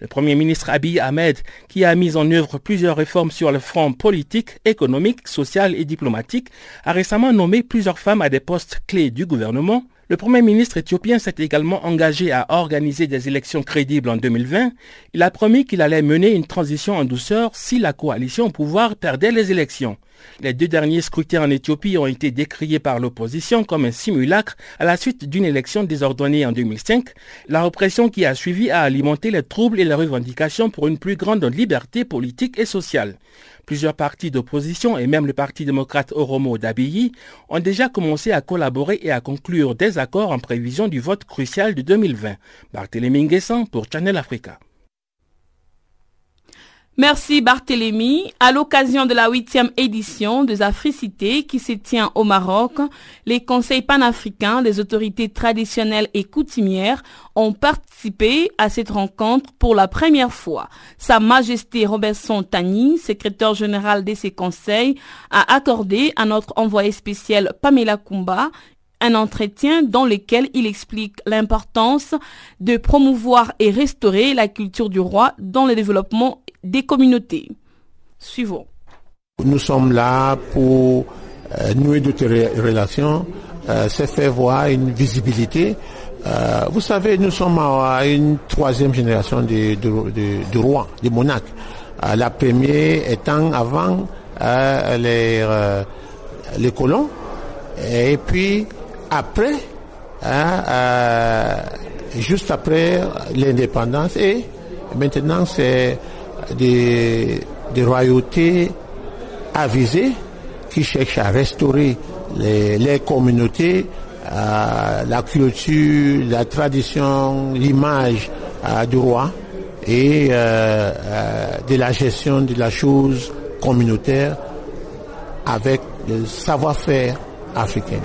Le Premier ministre Abiy Ahmed, qui a mis en œuvre plusieurs réformes sur le front politique, économique, social et diplomatique, a récemment nommé plusieurs femmes à des postes clés du gouvernement. Le Premier ministre éthiopien s'est également engagé à organiser des élections crédibles en 2020. Il a promis qu'il allait mener une transition en douceur si la coalition au pouvoir perdait les élections. Les deux derniers scrutins en Éthiopie ont été décriés par l'opposition comme un simulacre à la suite d'une élection désordonnée en 2005. La répression qui a suivi a alimenté les troubles et les revendications pour une plus grande liberté politique et sociale. Plusieurs partis d'opposition et même le Parti démocrate Oromo d'Abiyi ont déjà commencé à collaborer et à conclure des accords en prévision du vote crucial de 2020. Barthélémy Nguessan pour Channel Africa. Merci Barthélémy. À l'occasion de la huitième édition des Africités qui se tient au Maroc, les conseils panafricains des autorités traditionnelles et coutumières ont participé à cette rencontre pour la première fois. Sa Majesté Robertson Tani, secrétaire général de ces conseils, a accordé à notre envoyé spécial Pamela Kumba un entretien dans lequel il explique l'importance de promouvoir et restaurer la culture du roi dans le développement des communautés. Suivons. Nous sommes là pour euh, nouer d'autres relations, euh, se faire voir une visibilité. Euh, vous savez, nous sommes à une troisième génération de, de, de, rois, de monarques. la première étant avant les, les colons. Et puis après, hein, juste après l'indépendance. Et maintenant, c'est des, royautés avisées qui cherchent à restaurer les, communautés, euh, la culture, la tradition, l'image euh, du roi et euh, de la gestion de la chose communautaire avec le savoir-faire africain.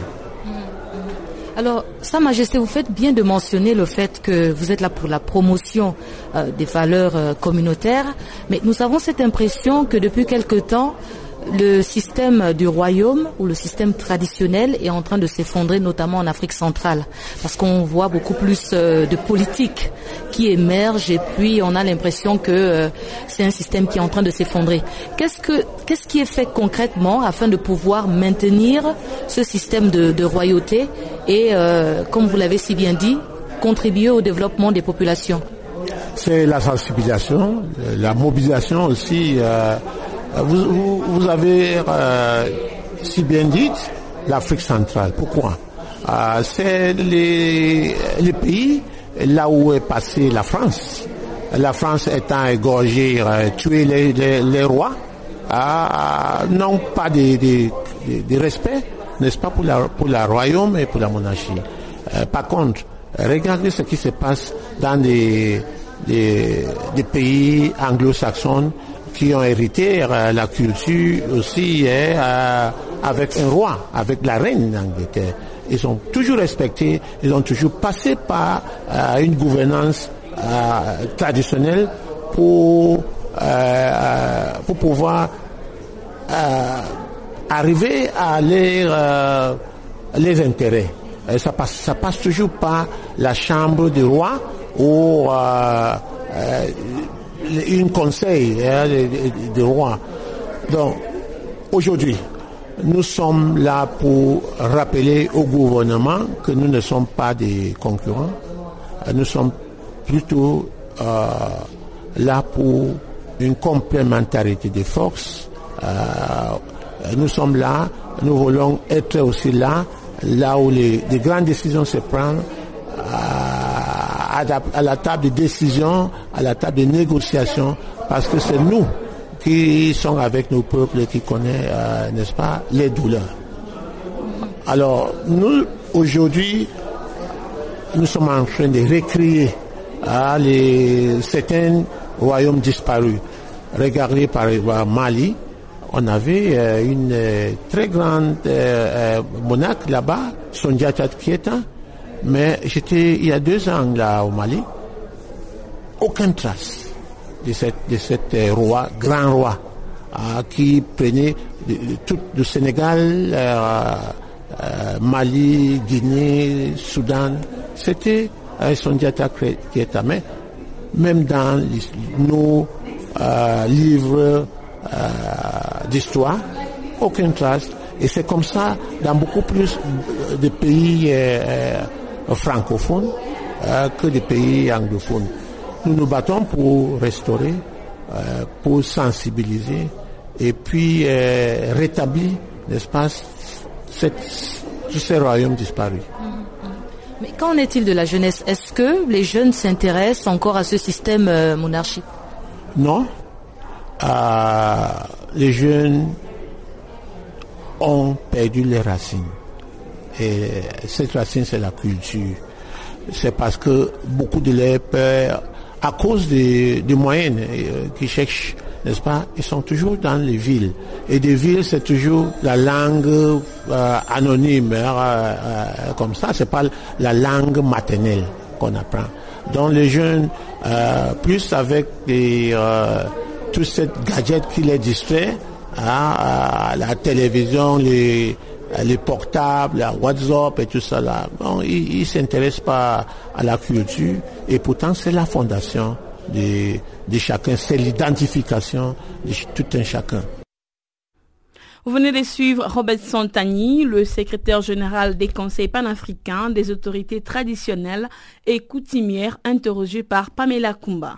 Alors, Sa Majesté, vous faites bien de mentionner le fait que vous êtes là pour la promotion euh, des valeurs euh, communautaires, mais nous avons cette impression que depuis quelque temps, le système du royaume ou le système traditionnel est en train de s'effondrer, notamment en Afrique centrale, parce qu'on voit beaucoup plus euh, de politique qui émerge et puis on a l'impression que euh, c'est un système qui est en train de s'effondrer. Qu'est-ce que qu'est-ce qui est fait concrètement afin de pouvoir maintenir ce système de, royauté et, euh, comme vous l'avez si bien dit, contribuer au développement des populations? C'est la sensibilisation, la mobilisation aussi. Vous, avez euh, si bien dit l'Afrique centrale. Pourquoi? Euh, C'est les, pays là où est passée la France. La France étant égorgée, tuer les, rois, n'ont pas de, respect, n'est-ce pas, pour la, pour la royaume et pour la monarchie. par contre, regardez ce qui se passe dans des, des pays anglo-saxons qui ont hérité euh, la culture aussi hein, euh, avec un roi, avec la reine d'Angleterre. Ils ont toujours respecté, ils ont toujours passé par euh, une gouvernance traditionnelle pour, pour pouvoir arriver à leurs, les intérêts. ça passe, ça passe toujours par la chambre du roi ou une conseil hein, de, roi. Donc, aujourd'hui, nous sommes là pour rappeler au gouvernement que nous ne sommes pas des concurrents. Nous sommes plutôt euh, là pour une complémentarité des forces. Euh, nous sommes là, nous voulons être aussi là, là où les, grandes décisions se prennent. Euh, à la table de décision, à la table de négociation, parce que c'est nous qui sommes avec nos peuples et qui connaissent, euh, n'est-ce pas, les douleurs. Alors, nous, aujourd'hui, nous sommes en train de recréer hein, les, certains royaumes disparus. Regardez par exemple Mali, on avait euh, une euh, très grande monarque là-bas, Sondiata Kieta, mais j'étais il y a deux ans là au Mali, aucune trace de cette, de cet euh, roi, grand roi, euh, qui prenait tout le Sénégal, euh, Mali, Guinée, Soudan. C'était son diata qui était mais même dans nos livres d'histoire, aucune trace. Et c'est comme ça dans beaucoup plus de pays francophones euh, que des pays anglophones. Nous nous battons pour restaurer, euh, pour sensibiliser et puis euh, rétablir, n'est-ce pas, tous ces royaumes disparus. Mais qu'en est-il de la jeunesse? Est-ce que les jeunes s'intéressent encore à ce système monarchique? Non. les jeunes ont perdu les racines. Et cette racine, c'est la culture. C'est parce que beaucoup de leurs pères, à cause des, moyens euh, qui cherchent n'est-ce pas Ils sont toujours dans les villes. Et des villes, c'est toujours la langue euh, anonyme, hein, euh, euh, comme ça. C'est pas la langue maternelle qu'on apprend. Donc les jeunes, plus avec les, tout cette gadget qui les distrait, hein, la télévision, les les portables, la WhatsApp et tout ça là. Bon, ils ne s'intéressent pas à la culture et pourtant c'est la fondation de, chacun, c'est l'identification de tout un chacun. Vous venez de suivre Robert Santani, le secrétaire général des conseils panafricains des autorités traditionnelles et coutumières, interrogé par Pamela Kumba.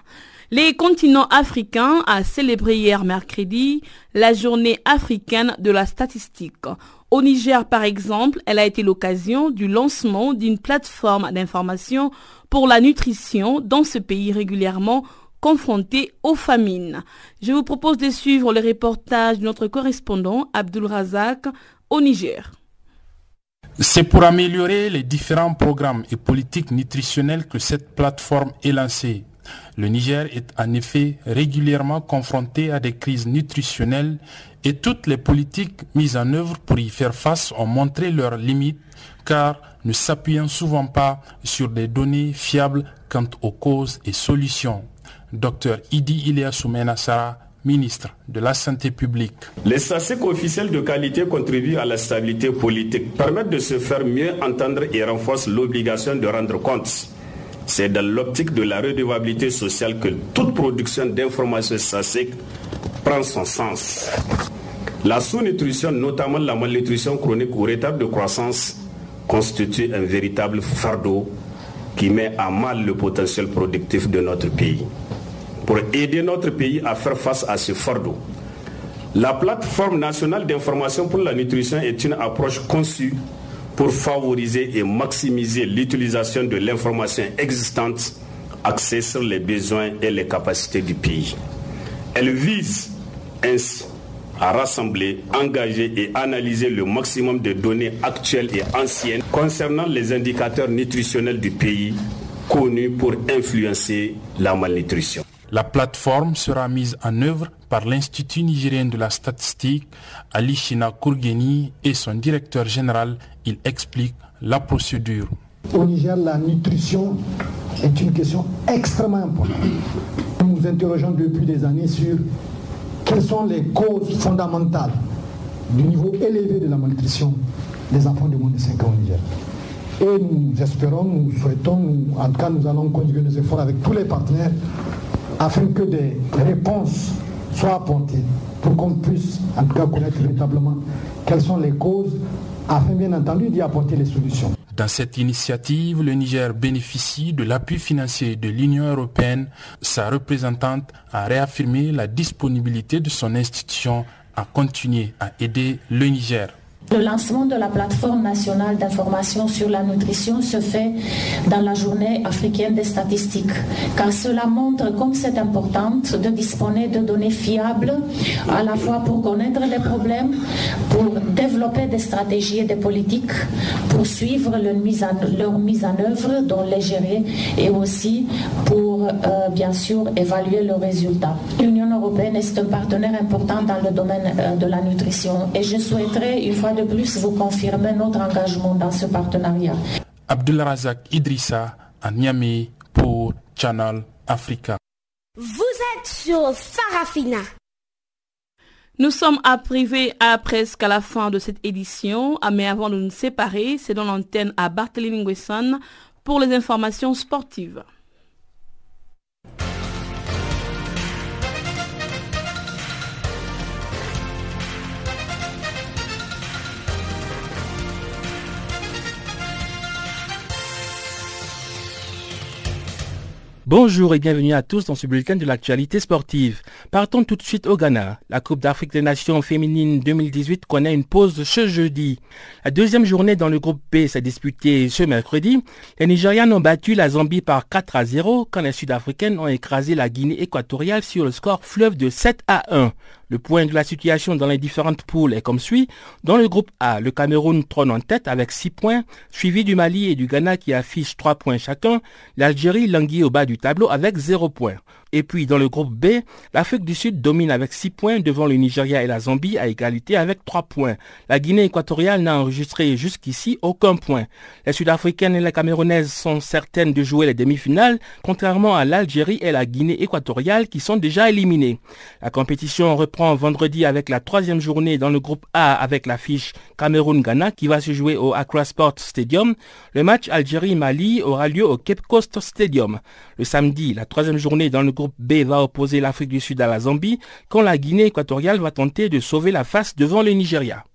Les continents africains a célébré hier mercredi la journée africaine de la statistique. Au Niger, par exemple, elle a été l'occasion du lancement d'une plateforme d'information pour la nutrition dans ce pays régulièrement confronté aux famines. Je vous propose de suivre le reportage de notre correspondant Abdul Razak au Niger. C'est pour améliorer les différents programmes et politiques nutritionnelles que cette plateforme est lancée. Le Niger est en effet régulièrement confronté à des crises nutritionnelles et toutes les politiques mises en œuvre pour y faire face ont montré leurs limites car ne s'appuyant souvent pas sur des données fiables quant aux causes et solutions. Dr Idi Ilia Sara, ministre de la Santé publique. Les statistiques officielles de qualité contribuent à la stabilité politique, permettent de se faire mieux entendre et renforcent l'obligation de rendre compte c'est dans l'optique de la redevabilité sociale que toute production d'informations statistiques prend son sens. La sous-nutrition, notamment la malnutrition chronique ou retard de croissance, constitue un véritable fardeau qui met à mal le potentiel productif de notre pays. Pour aider notre pays à faire face à ce fardeau, la plateforme nationale d'information pour la nutrition est une approche conçue pour favoriser et maximiser l'utilisation de l'information existante axée sur les besoins et les capacités du pays. Elle vise ainsi à rassembler, engager et analyser le maximum de données actuelles et anciennes concernant les indicateurs nutritionnels du pays connus pour influencer la malnutrition. La plateforme sera mise en œuvre par l'Institut nigérien de la statistique, Alishina Kourgeni, et son directeur général. Il explique la procédure. Au Niger, la nutrition est une question extrêmement importante. Nous nous interrogeons depuis des années sur quelles sont les causes fondamentales du niveau élevé de la malnutrition des enfants de moins de 5 ans au Niger. Et nous espérons, nous souhaitons, en tout cas nous allons conjuguer nos efforts avec tous les partenaires afin que des réponses soient apportées pour qu'on puisse en tout cas connaître véritablement quelles sont les causes afin bien entendu d'y apporter les solutions. Dans cette initiative, le Niger bénéficie de l'appui financier de l'Union européenne. Sa représentante a réaffirmé la disponibilité de son institution à continuer à aider le Niger. Le lancement de la plateforme nationale d'information sur la nutrition se fait dans la journée africaine des statistiques, car cela montre comme c'est important de disposer de données fiables, à la fois pour connaître les problèmes, pour développer des stratégies et des politiques, pour suivre leur mise en, œuvre, dont les gérer, et aussi pour, euh, bien sûr, évaluer leurs résultats. L'Union européenne est un partenaire important dans le domaine euh, de la nutrition, et je souhaiterais, une fois de plus vous confirmer notre engagement dans ce partenariat. Razak Idrissa à Niamey pour Channel Africa. Vous êtes sur Farafina. Nous sommes arrivés à presque à la fin de cette édition, ah, mais avant de nous séparer, c'est dans l'antenne à Barthélémy Nguesson pour les informations sportives. Bonjour et bienvenue à tous dans ce bulletin de l'actualité sportive. Partons tout de suite au Ghana. La Coupe d'Afrique des Nations féminines 2018 connaît une pause ce jeudi. La deuxième journée dans le groupe B s'est disputée ce mercredi. Les Nigérians ont battu la Zambie par 4 à 0 quand les Sud-Africaines ont écrasé la Guinée équatoriale sur le score fleuve de 7 à 1. Le point de la situation dans les différentes poules est comme suit. Dans le groupe A, le Cameroun trône en tête avec 6 points, suivi du Mali et du Ghana qui affichent 3 points chacun. L'Algérie languit au bas du tableau avec 0 points. Et puis dans le groupe B, l'Afrique du Sud domine avec 6 points devant le Nigeria et la Zambie à égalité avec 3 points. La Guinée équatoriale n'a enregistré jusqu'ici aucun point. Les Sud-Africaines et les Camerounaises sont certaines de jouer les demi-finales, contrairement à l'Algérie et la Guinée équatoriale qui sont déjà éliminées. La compétition reprend vendredi avec la troisième journée dans le groupe A avec l'affiche Cameroun-Ghana qui va se jouer au Accra Sport Stadium. Le match Algérie-Mali aura lieu au Cape Coast Stadium. Le samedi, la troisième journée dans le groupe B va opposer l'Afrique du Sud à la Zambie, quand la Guinée équatoriale va tenter de sauver la face devant le Nigeria.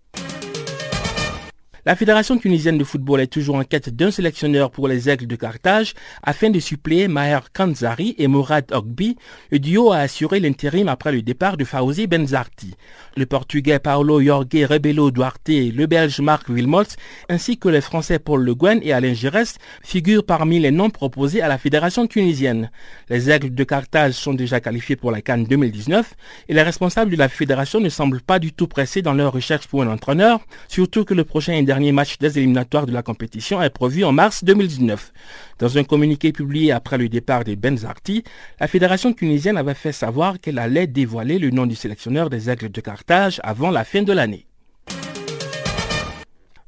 La Fédération tunisienne de football est toujours en quête d'un sélectionneur pour les Aigles de Carthage afin de suppléer Maher Kanzari et Mourad Ogbi. Le duo a assuré l'intérim après le départ de Fawzi Benzarti. Le Portugais Paolo Jorge Rebelo Duarte, le Belge Marc Wilmots, ainsi que les Français Paul Le Guen et Alain Giresse figurent parmi les noms proposés à la Fédération tunisienne. Les Aigles de Carthage sont déjà qualifiés pour la Cannes 2019 et les responsables de la Fédération ne semblent pas du tout pressés dans leur recherche pour un entraîneur, surtout que le prochain dernier match des éliminatoires de la compétition est prévu en mars 2019. Dans un communiqué publié après le départ de Benzarti, la fédération tunisienne avait fait savoir qu'elle allait dévoiler le nom du sélectionneur des Aigles de Carthage avant la fin de l'année.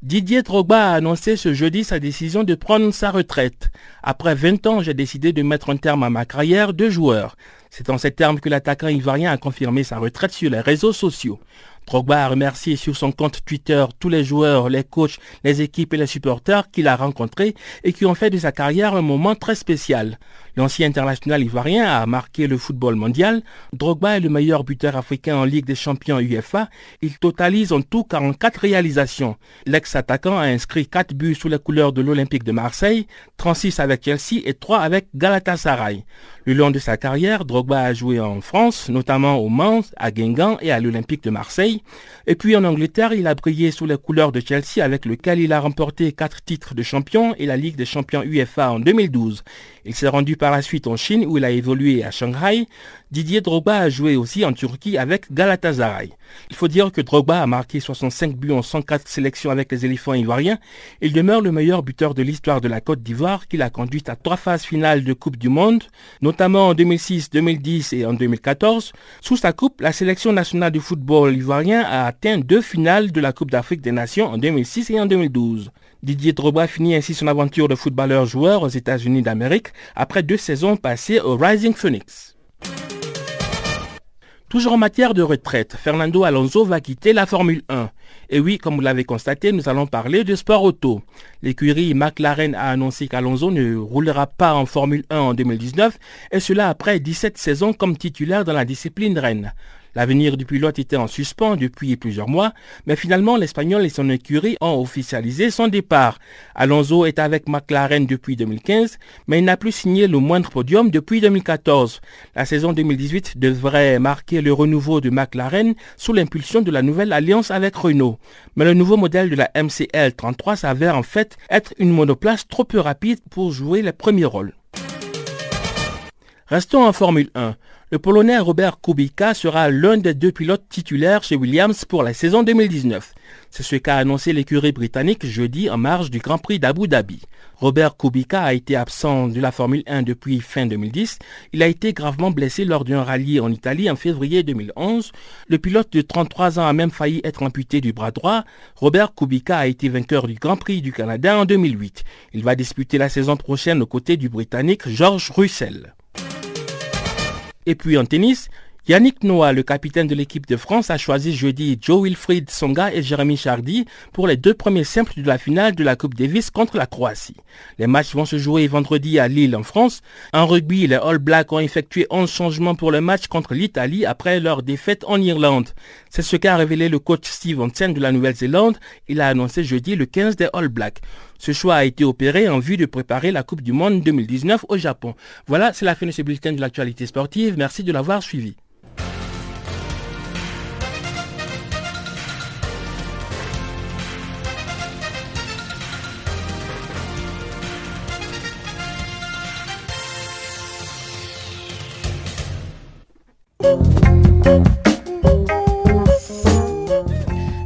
Didier Drogba a annoncé ce jeudi sa décision de prendre sa retraite. Après 20 ans, j'ai décidé de mettre un terme à ma carrière de joueur. C'est en ces termes que l'attaquant ivoirien a confirmé sa retraite sur les réseaux sociaux. Drogba a remercié sur son compte Twitter tous les joueurs, les coachs, les équipes et les supporters qu'il a rencontrés et qui ont fait de sa carrière un moment très spécial. L'ancien international ivoirien a marqué le football mondial. Drogba est le meilleur buteur africain en Ligue des champions UEFA. Il totalise en tout 44 réalisations. L'ex-attaquant a inscrit 4 buts sous les couleurs de l'Olympique de Marseille, 36 avec Chelsea et 3 avec Galatasaray. Le long de sa carrière, Drogba a joué en France, notamment au Mans, à Guingamp et à l'Olympique de Marseille. Et puis en Angleterre, il a brillé sous les couleurs de Chelsea avec lequel il a remporté 4 titres de champion et la Ligue des champions UEFA en 2012. Il s'est rendu par la suite en Chine où il a évolué à Shanghai. Didier Drogba a joué aussi en Turquie avec Galatasaray. Il faut dire que Drogba a marqué 65 buts en 104 sélections avec les éléphants ivoiriens. Il demeure le meilleur buteur de l'histoire de la Côte d'Ivoire qui l'a conduite à trois phases finales de Coupe du Monde, notamment en 2006, 2010 et en 2014. Sous sa coupe, la sélection nationale de football ivoirien a atteint deux finales de la Coupe d'Afrique des Nations en 2006 et en 2012. Didier Drogba finit ainsi son aventure de footballeur-joueur aux États-Unis d'Amérique après deux saisons passées au Rising Phoenix. Toujours en matière de retraite, Fernando Alonso va quitter la Formule 1. Et oui, comme vous l'avez constaté, nous allons parler de sport auto. L'écurie McLaren a annoncé qu'Alonso ne roulera pas en Formule 1 en 2019, et cela après 17 saisons comme titulaire dans la discipline reine. L'avenir du pilote était en suspens depuis plusieurs mois, mais finalement l'Espagnol et son écurie ont officialisé son départ. Alonso est avec McLaren depuis 2015, mais il n'a plus signé le moindre podium depuis 2014. La saison 2018 devrait marquer le renouveau de McLaren sous l'impulsion de la nouvelle alliance avec Renault. Mais le nouveau modèle de la MCL 33 s'avère en fait être une monoplace trop peu rapide pour jouer les premiers rôles. Restons en Formule 1. Le Polonais Robert Kubica sera l'un des deux pilotes titulaires chez Williams pour la saison 2019. C'est ce qu'a annoncé l'écurie britannique jeudi en marge du Grand Prix d'Abu Dhabi. Robert Kubica a été absent de la Formule 1 depuis fin 2010. Il a été gravement blessé lors d'un rallye en Italie en février 2011. Le pilote de 33 ans a même failli être amputé du bras droit. Robert Kubica a été vainqueur du Grand Prix du Canada en 2008. Il va disputer la saison prochaine aux côtés du Britannique George Russell. Et puis en tennis, Yannick Noah, le capitaine de l'équipe de France, a choisi jeudi Joe Wilfried Songa et Jérémy Chardy pour les deux premiers simples de la finale de la Coupe Davis contre la Croatie. Les matchs vont se jouer vendredi à Lille en France. En rugby, les All Blacks ont effectué 11 changements pour le match contre l'Italie après leur défaite en Irlande. C'est ce qu'a révélé le coach Steve Hansen de la Nouvelle-Zélande. Il a annoncé jeudi le 15 des All Blacks. Ce choix a été opéré en vue de préparer la Coupe du Monde 2019 au Japon. Voilà, c'est la fin de ce bulletin de l'actualité sportive. Merci de l'avoir suivi.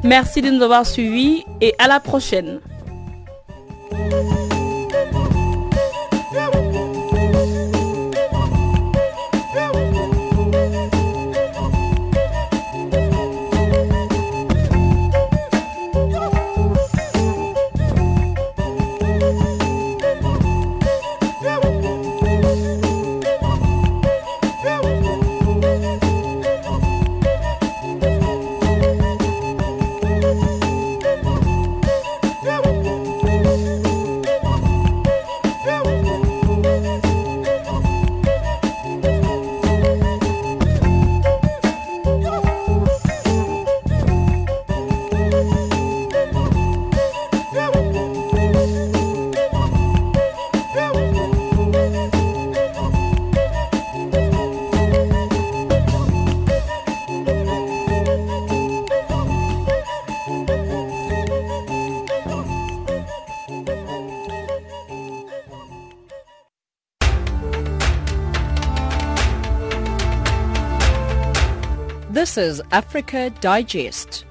Merci de nous avoir suivis et à la prochaine. Yeah. This is Africa Digest.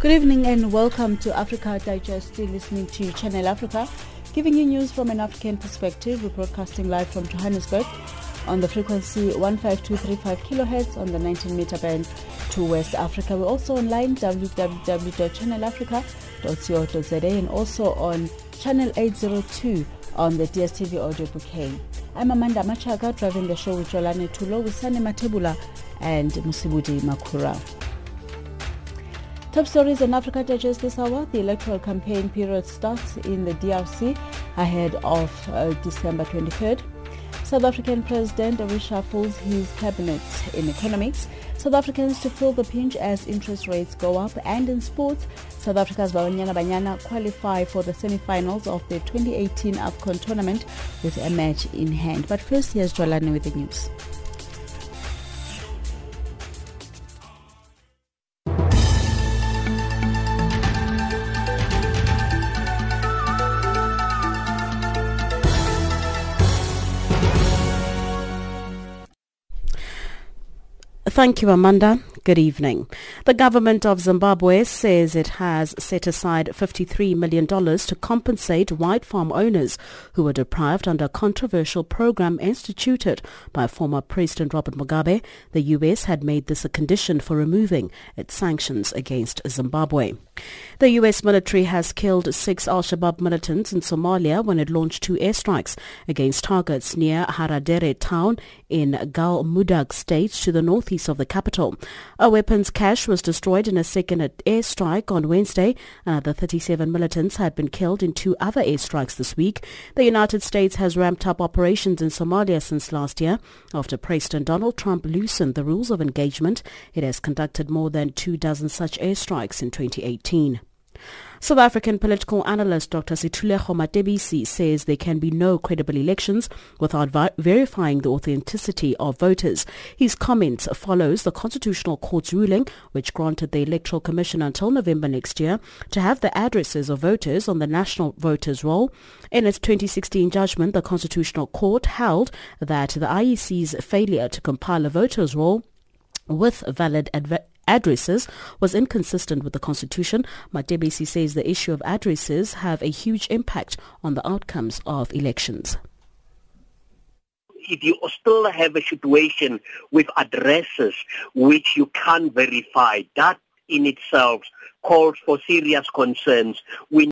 Good evening and welcome to Africa Digest. You're listening to Channel Africa, giving you news from an African perspective. We're broadcasting live from Johannesburg on the frequency 15235 kilohertz on the 19 meter band to West Africa. We're also online www.channelafrica.co.za and also on channel 802 on the DSTV audio bouquet. I'm Amanda Machaga driving the show with Jolane Tulo with Sane Matebula and Musibudi Makura. Top stories in Africa Digest this hour. The electoral campaign period starts in the DRC ahead of uh, December 23rd. South African President reshuffles his cabinet in economics. South Africans to feel the pinch as interest rates go up. And in sports, South Africa's Banyana Banyana qualify for the semi-finals of the 2018 AFCON tournament with a match in hand. But first, here's Jolani with the news. Thank you, Amanda. Good evening. The government of Zimbabwe says it has set aside $53 million to compensate white farm owners who were deprived under a controversial program instituted by former President Robert Mugabe. The U.S. had made this a condition for removing its sanctions against Zimbabwe. The U.S. military has killed six al-Shabaab militants in Somalia when it launched two airstrikes against targets near Haradere town in Galmudug state to the northeast of the capital. A weapons cache was destroyed in a second airstrike on Wednesday. Uh, Another 37 militants had been killed in two other airstrikes this week. The United States has ramped up operations in Somalia since last year. After President Donald Trump loosened the rules of engagement, it has conducted more than two dozen such airstrikes in 2018. South African political analyst Dr. Situlego Matebisi says there can be no credible elections without vi- verifying the authenticity of voters. His comments follows the Constitutional Court's ruling which granted the Electoral Commission until November next year to have the addresses of voters on the National Voters Roll. In its 2016 judgment, the Constitutional Court held that the IEC's failure to compile a voters roll with valid adv- addresses was inconsistent with the Constitution. Matebisi says the issue of addresses have a huge impact on the outcomes of elections. If you still have a situation with addresses which you can't verify, that in itself calls for serious concerns. We